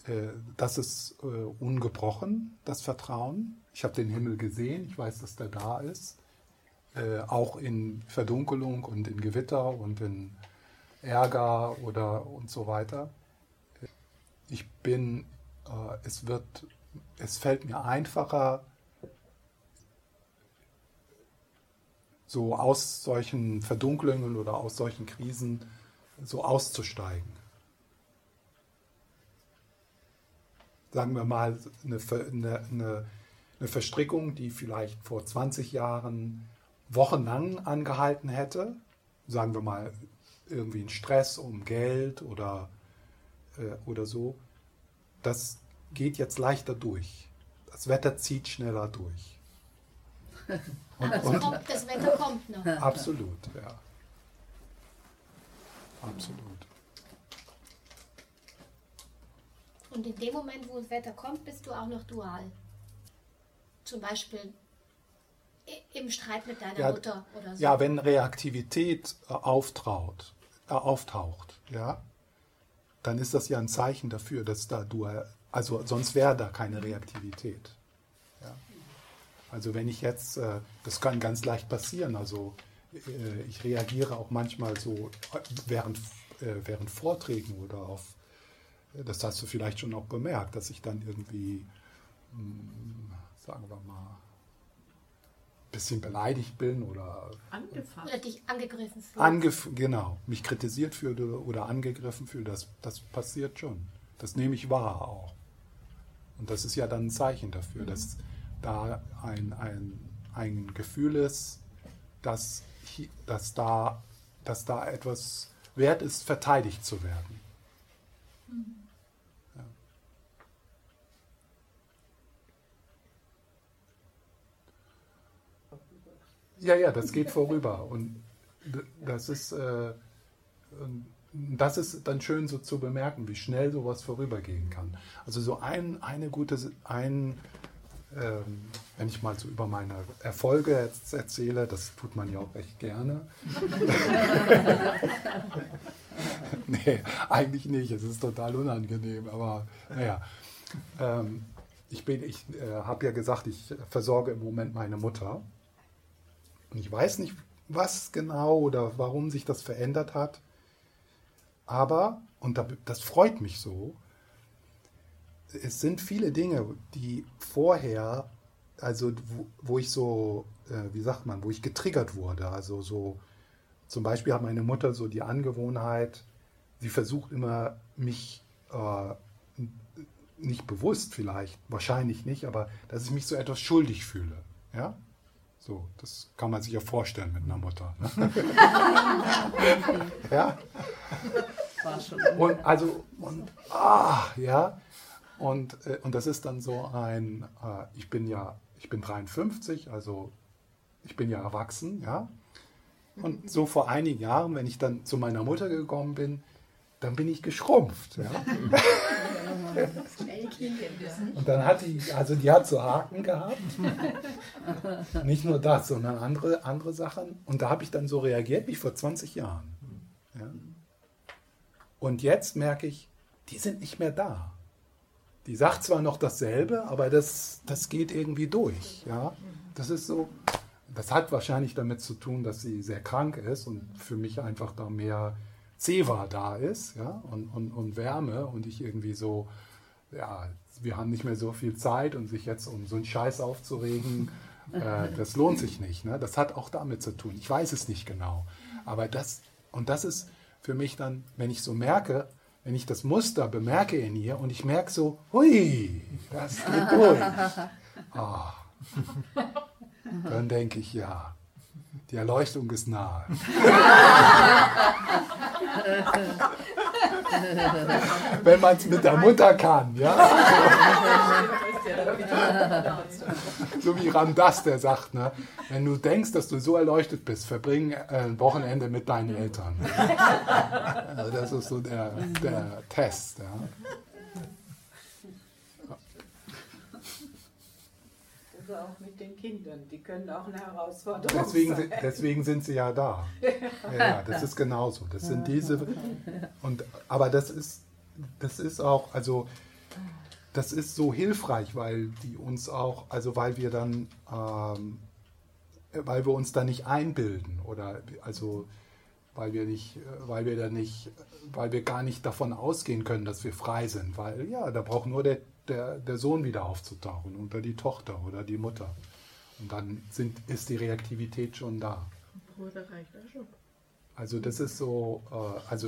Äh, das ist äh, ungebrochen, das Vertrauen. Ich habe den Himmel gesehen, ich weiß, dass der da ist. Äh, auch in Verdunkelung und in Gewitter und in Ärger oder und so weiter. Ich bin, es wird, es fällt mir einfacher, so aus solchen Verdunklungen oder aus solchen Krisen so auszusteigen. Sagen wir mal, eine, eine, eine, Verstrickung, die vielleicht vor 20 Jahren wochenlang angehalten hätte, sagen wir mal irgendwie ein Stress um Geld oder, äh, oder so, das geht jetzt leichter durch. Das Wetter zieht schneller durch. Und, Aber und kommt, das Wetter kommt noch. Absolut, ja. Absolut. Und in dem Moment, wo das Wetter kommt, bist du auch noch dual. Zum Beispiel im Streit mit deiner ja, Mutter oder so. Ja, wenn Reaktivität äh, auftraut, äh, auftaucht, ja, dann ist das ja ein Zeichen dafür, dass da dual, also sonst wäre da keine Reaktivität. Also wenn ich jetzt, äh, das kann ganz leicht passieren, also äh, ich reagiere auch manchmal so während, äh, während Vorträgen oder auf, das hast du vielleicht schon auch bemerkt, dass ich dann irgendwie, hm, sagen wir mal, ein bisschen beleidigt bin oder angefasst. Oder dich angegriffen fühlst. Angef genau, mich kritisiert fühle oder angegriffen fühle, das, das passiert schon. Das nehme ich wahr auch. Und das ist ja dann ein Zeichen dafür, mhm. dass da ein, ein, ein Gefühl ist, dass, dass, da, dass da etwas wert ist, verteidigt zu werden. Ja. ja, das geht vorüber. Und das ist, äh, das ist dann schön so zu bemerken, wie schnell sowas vorübergehen kann. Also so ein, eine gute, ein ähm, wenn ich mal so über meine Erfolge jetzt erzähle, das tut man ja auch recht gerne. nee, eigentlich nicht, es ist total unangenehm, aber naja. Ähm, ich ich äh, habe ja gesagt, ich versorge im Moment meine Mutter. Und ich weiß nicht, was genau oder warum sich das verändert hat. Aber, und das freut mich so, es sind viele Dinge, die vorher, also wo, wo ich so, äh, wie sagt man, wo ich getriggert wurde. Also so, zum Beispiel hat meine Mutter so die Angewohnheit, sie versucht immer mich äh, nicht bewusst vielleicht, wahrscheinlich nicht, aber dass ich mich so etwas schuldig fühle. Ja? So, das kann man sich ja vorstellen mit einer Mutter. Ne? ja? Und also, und, ah, ja. Und, äh, und das ist dann so ein, äh, ich bin ja, ich bin 53, also ich bin ja erwachsen, ja. Und so vor einigen Jahren, wenn ich dann zu meiner Mutter gekommen bin, dann bin ich geschrumpft. Ja? Und dann hat die, also die hat so Haken gehabt. Nicht nur das, sondern andere, andere Sachen. Und da habe ich dann so reagiert wie vor 20 Jahren. Ja? Und jetzt merke ich, die sind nicht mehr da. Die sagt zwar noch dasselbe, aber das, das geht irgendwie durch. Ja? Das ist so, das hat wahrscheinlich damit zu tun, dass sie sehr krank ist und für mich einfach da mehr Zewa da ist ja? und, und, und Wärme und ich irgendwie so, ja, wir haben nicht mehr so viel Zeit und sich jetzt um so einen Scheiß aufzuregen, äh, das lohnt sich nicht. Ne? Das hat auch damit zu tun. Ich weiß es nicht genau. Aber das, und das ist für mich dann, wenn ich so merke, wenn ich das Muster bemerke in ihr und ich merke so, hui, das geht durch. Oh. Dann denke ich, ja, die Erleuchtung ist nahe. Wenn man es mit der Mutter kann, ja. so wie Ramdas, der sagt, ne? wenn du denkst, dass du so erleuchtet bist, verbring ein Wochenende mit deinen Eltern. Also das ist so der, der Test. Ja. Also auch mit den Kindern, die können auch eine Herausforderung deswegen, sein. Deswegen sind sie ja da. Ja, ja, das ist genauso. Das sind diese. Und, aber das ist, das ist auch, also das ist so hilfreich, weil die uns auch, also weil wir dann, ähm, weil wir uns da nicht einbilden oder also weil wir nicht, weil wir da nicht, weil wir gar nicht davon ausgehen können, dass wir frei sind, weil ja, da braucht nur der, der, der Sohn wieder aufzutauchen oder die Tochter oder die Mutter. Und dann sind, ist die Reaktivität schon da. Bruder reicht auch schon. Also das ist so, äh, also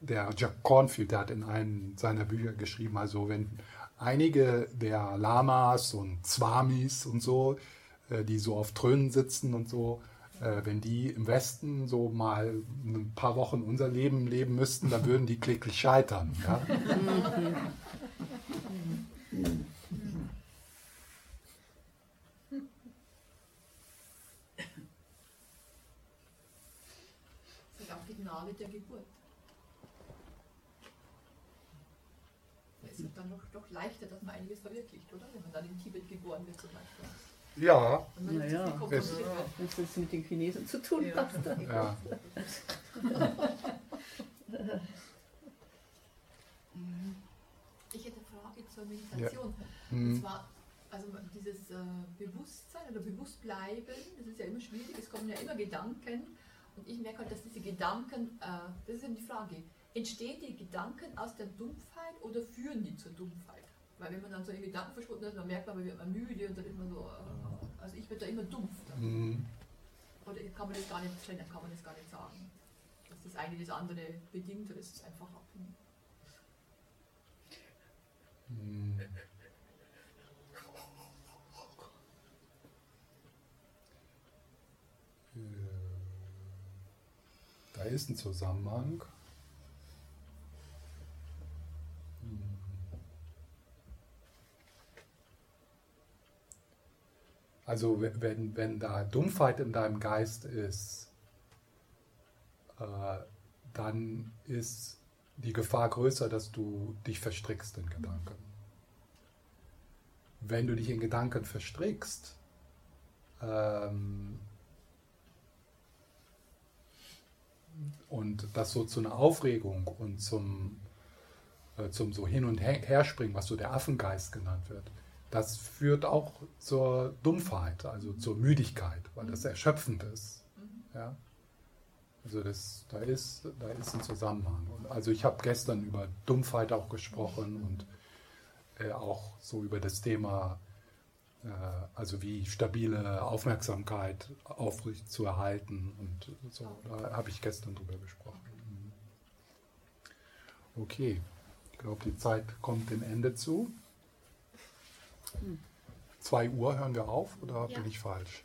der Jack Cornfield, der hat in einem seiner Bücher geschrieben, also wenn einige der Lamas und Swamis und so, äh, die so auf Trönen sitzen und so, äh, wenn die im Westen so mal ein paar Wochen unser Leben leben müssten, dann würden die kläglich scheitern. Ja? Das ist auch die Gnade der Geburt. Es ist leichter, dass man einiges verwirklicht, oder? Wenn man dann in Tibet geboren wird zum Beispiel. Ja. Naja, das, das ist mit den Chinesen zu tun ja. hat. Ja. Ich hätte eine Frage zur Meditation. Ja. Und Mhm. zwar, also dieses äh, Bewusstsein oder Bewusstbleiben, das ist ja immer schwierig, es kommen ja immer Gedanken. Und ich merke halt, dass diese Gedanken, äh, das ist eben die Frage, entstehen die Gedanken aus der Dumpfheit oder führen die zur Dumpfheit? Weil wenn man dann so in Gedanken verschwunden ist, dann merkt man, man wird man müde und dann ist man so, äh, also ich werde da immer dumpf. Mhm. Oder kann man das gar nicht kann man das gar nicht sagen. Dass das eine das andere bedingt oder ist es einfach abhängig. Mhm. Da ist ein Zusammenhang. Also wenn, wenn da Dumpfheit in deinem Geist ist, äh, dann ist die Gefahr größer, dass du dich verstrickst in Gedanken. Wenn du dich in Gedanken verstrickst, ähm, und das so zu einer Aufregung und zum, äh, zum so hin und her, herspringen, was so der Affengeist genannt wird, das führt auch zur Dumpfheit, also zur Müdigkeit, weil das erschöpfend ist. Ja? Also das, da, ist, da ist ein Zusammenhang. Und also ich habe gestern über Dumpfheit auch gesprochen und äh, auch so über das Thema, äh, also wie stabile Aufmerksamkeit aufrecht zu erhalten und so. Da habe ich gestern drüber gesprochen. Okay, ich glaube, die Zeit kommt dem Ende zu. 2 Uhr hören wir auf oder Ja. bin ich falsch?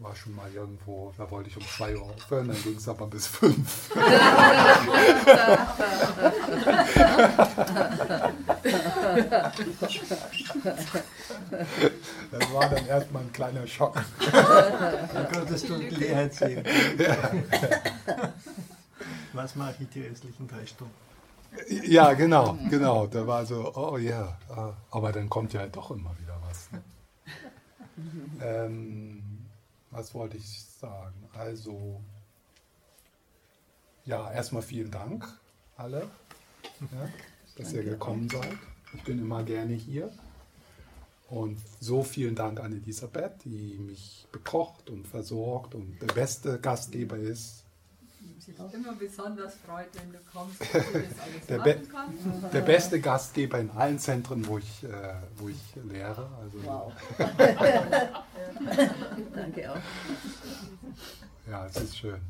War schon mal irgendwo, da wollte ich um 2 Uhr aufhören, dann ging es aber bis 5. Das war dann erstmal ein kleiner Schock. Dann konntest du leer erzählen. Ja. Was mache ich die restlichen drei Stunden? Ja, genau, genau. Da war so, oh ja, ah, aber dann kommt ja doch immer wieder was. Ne? Ähm, was wollte ich sagen? Also, ja, erstmal vielen Dank alle, ja, dass ihr gekommen seid. Ich bin immer gerne hier. Und so vielen Dank an Elisabeth, die mich bekocht und versorgt und der beste Gastgeber ist. Sich immer besonders freut, wenn du kommst und du das alles Der, machen kannst. der beste Gastgeber in allen Zentren, wo ich, äh, wo ich lehre. Also, Wow. Danke auch. Ja, es ist schön.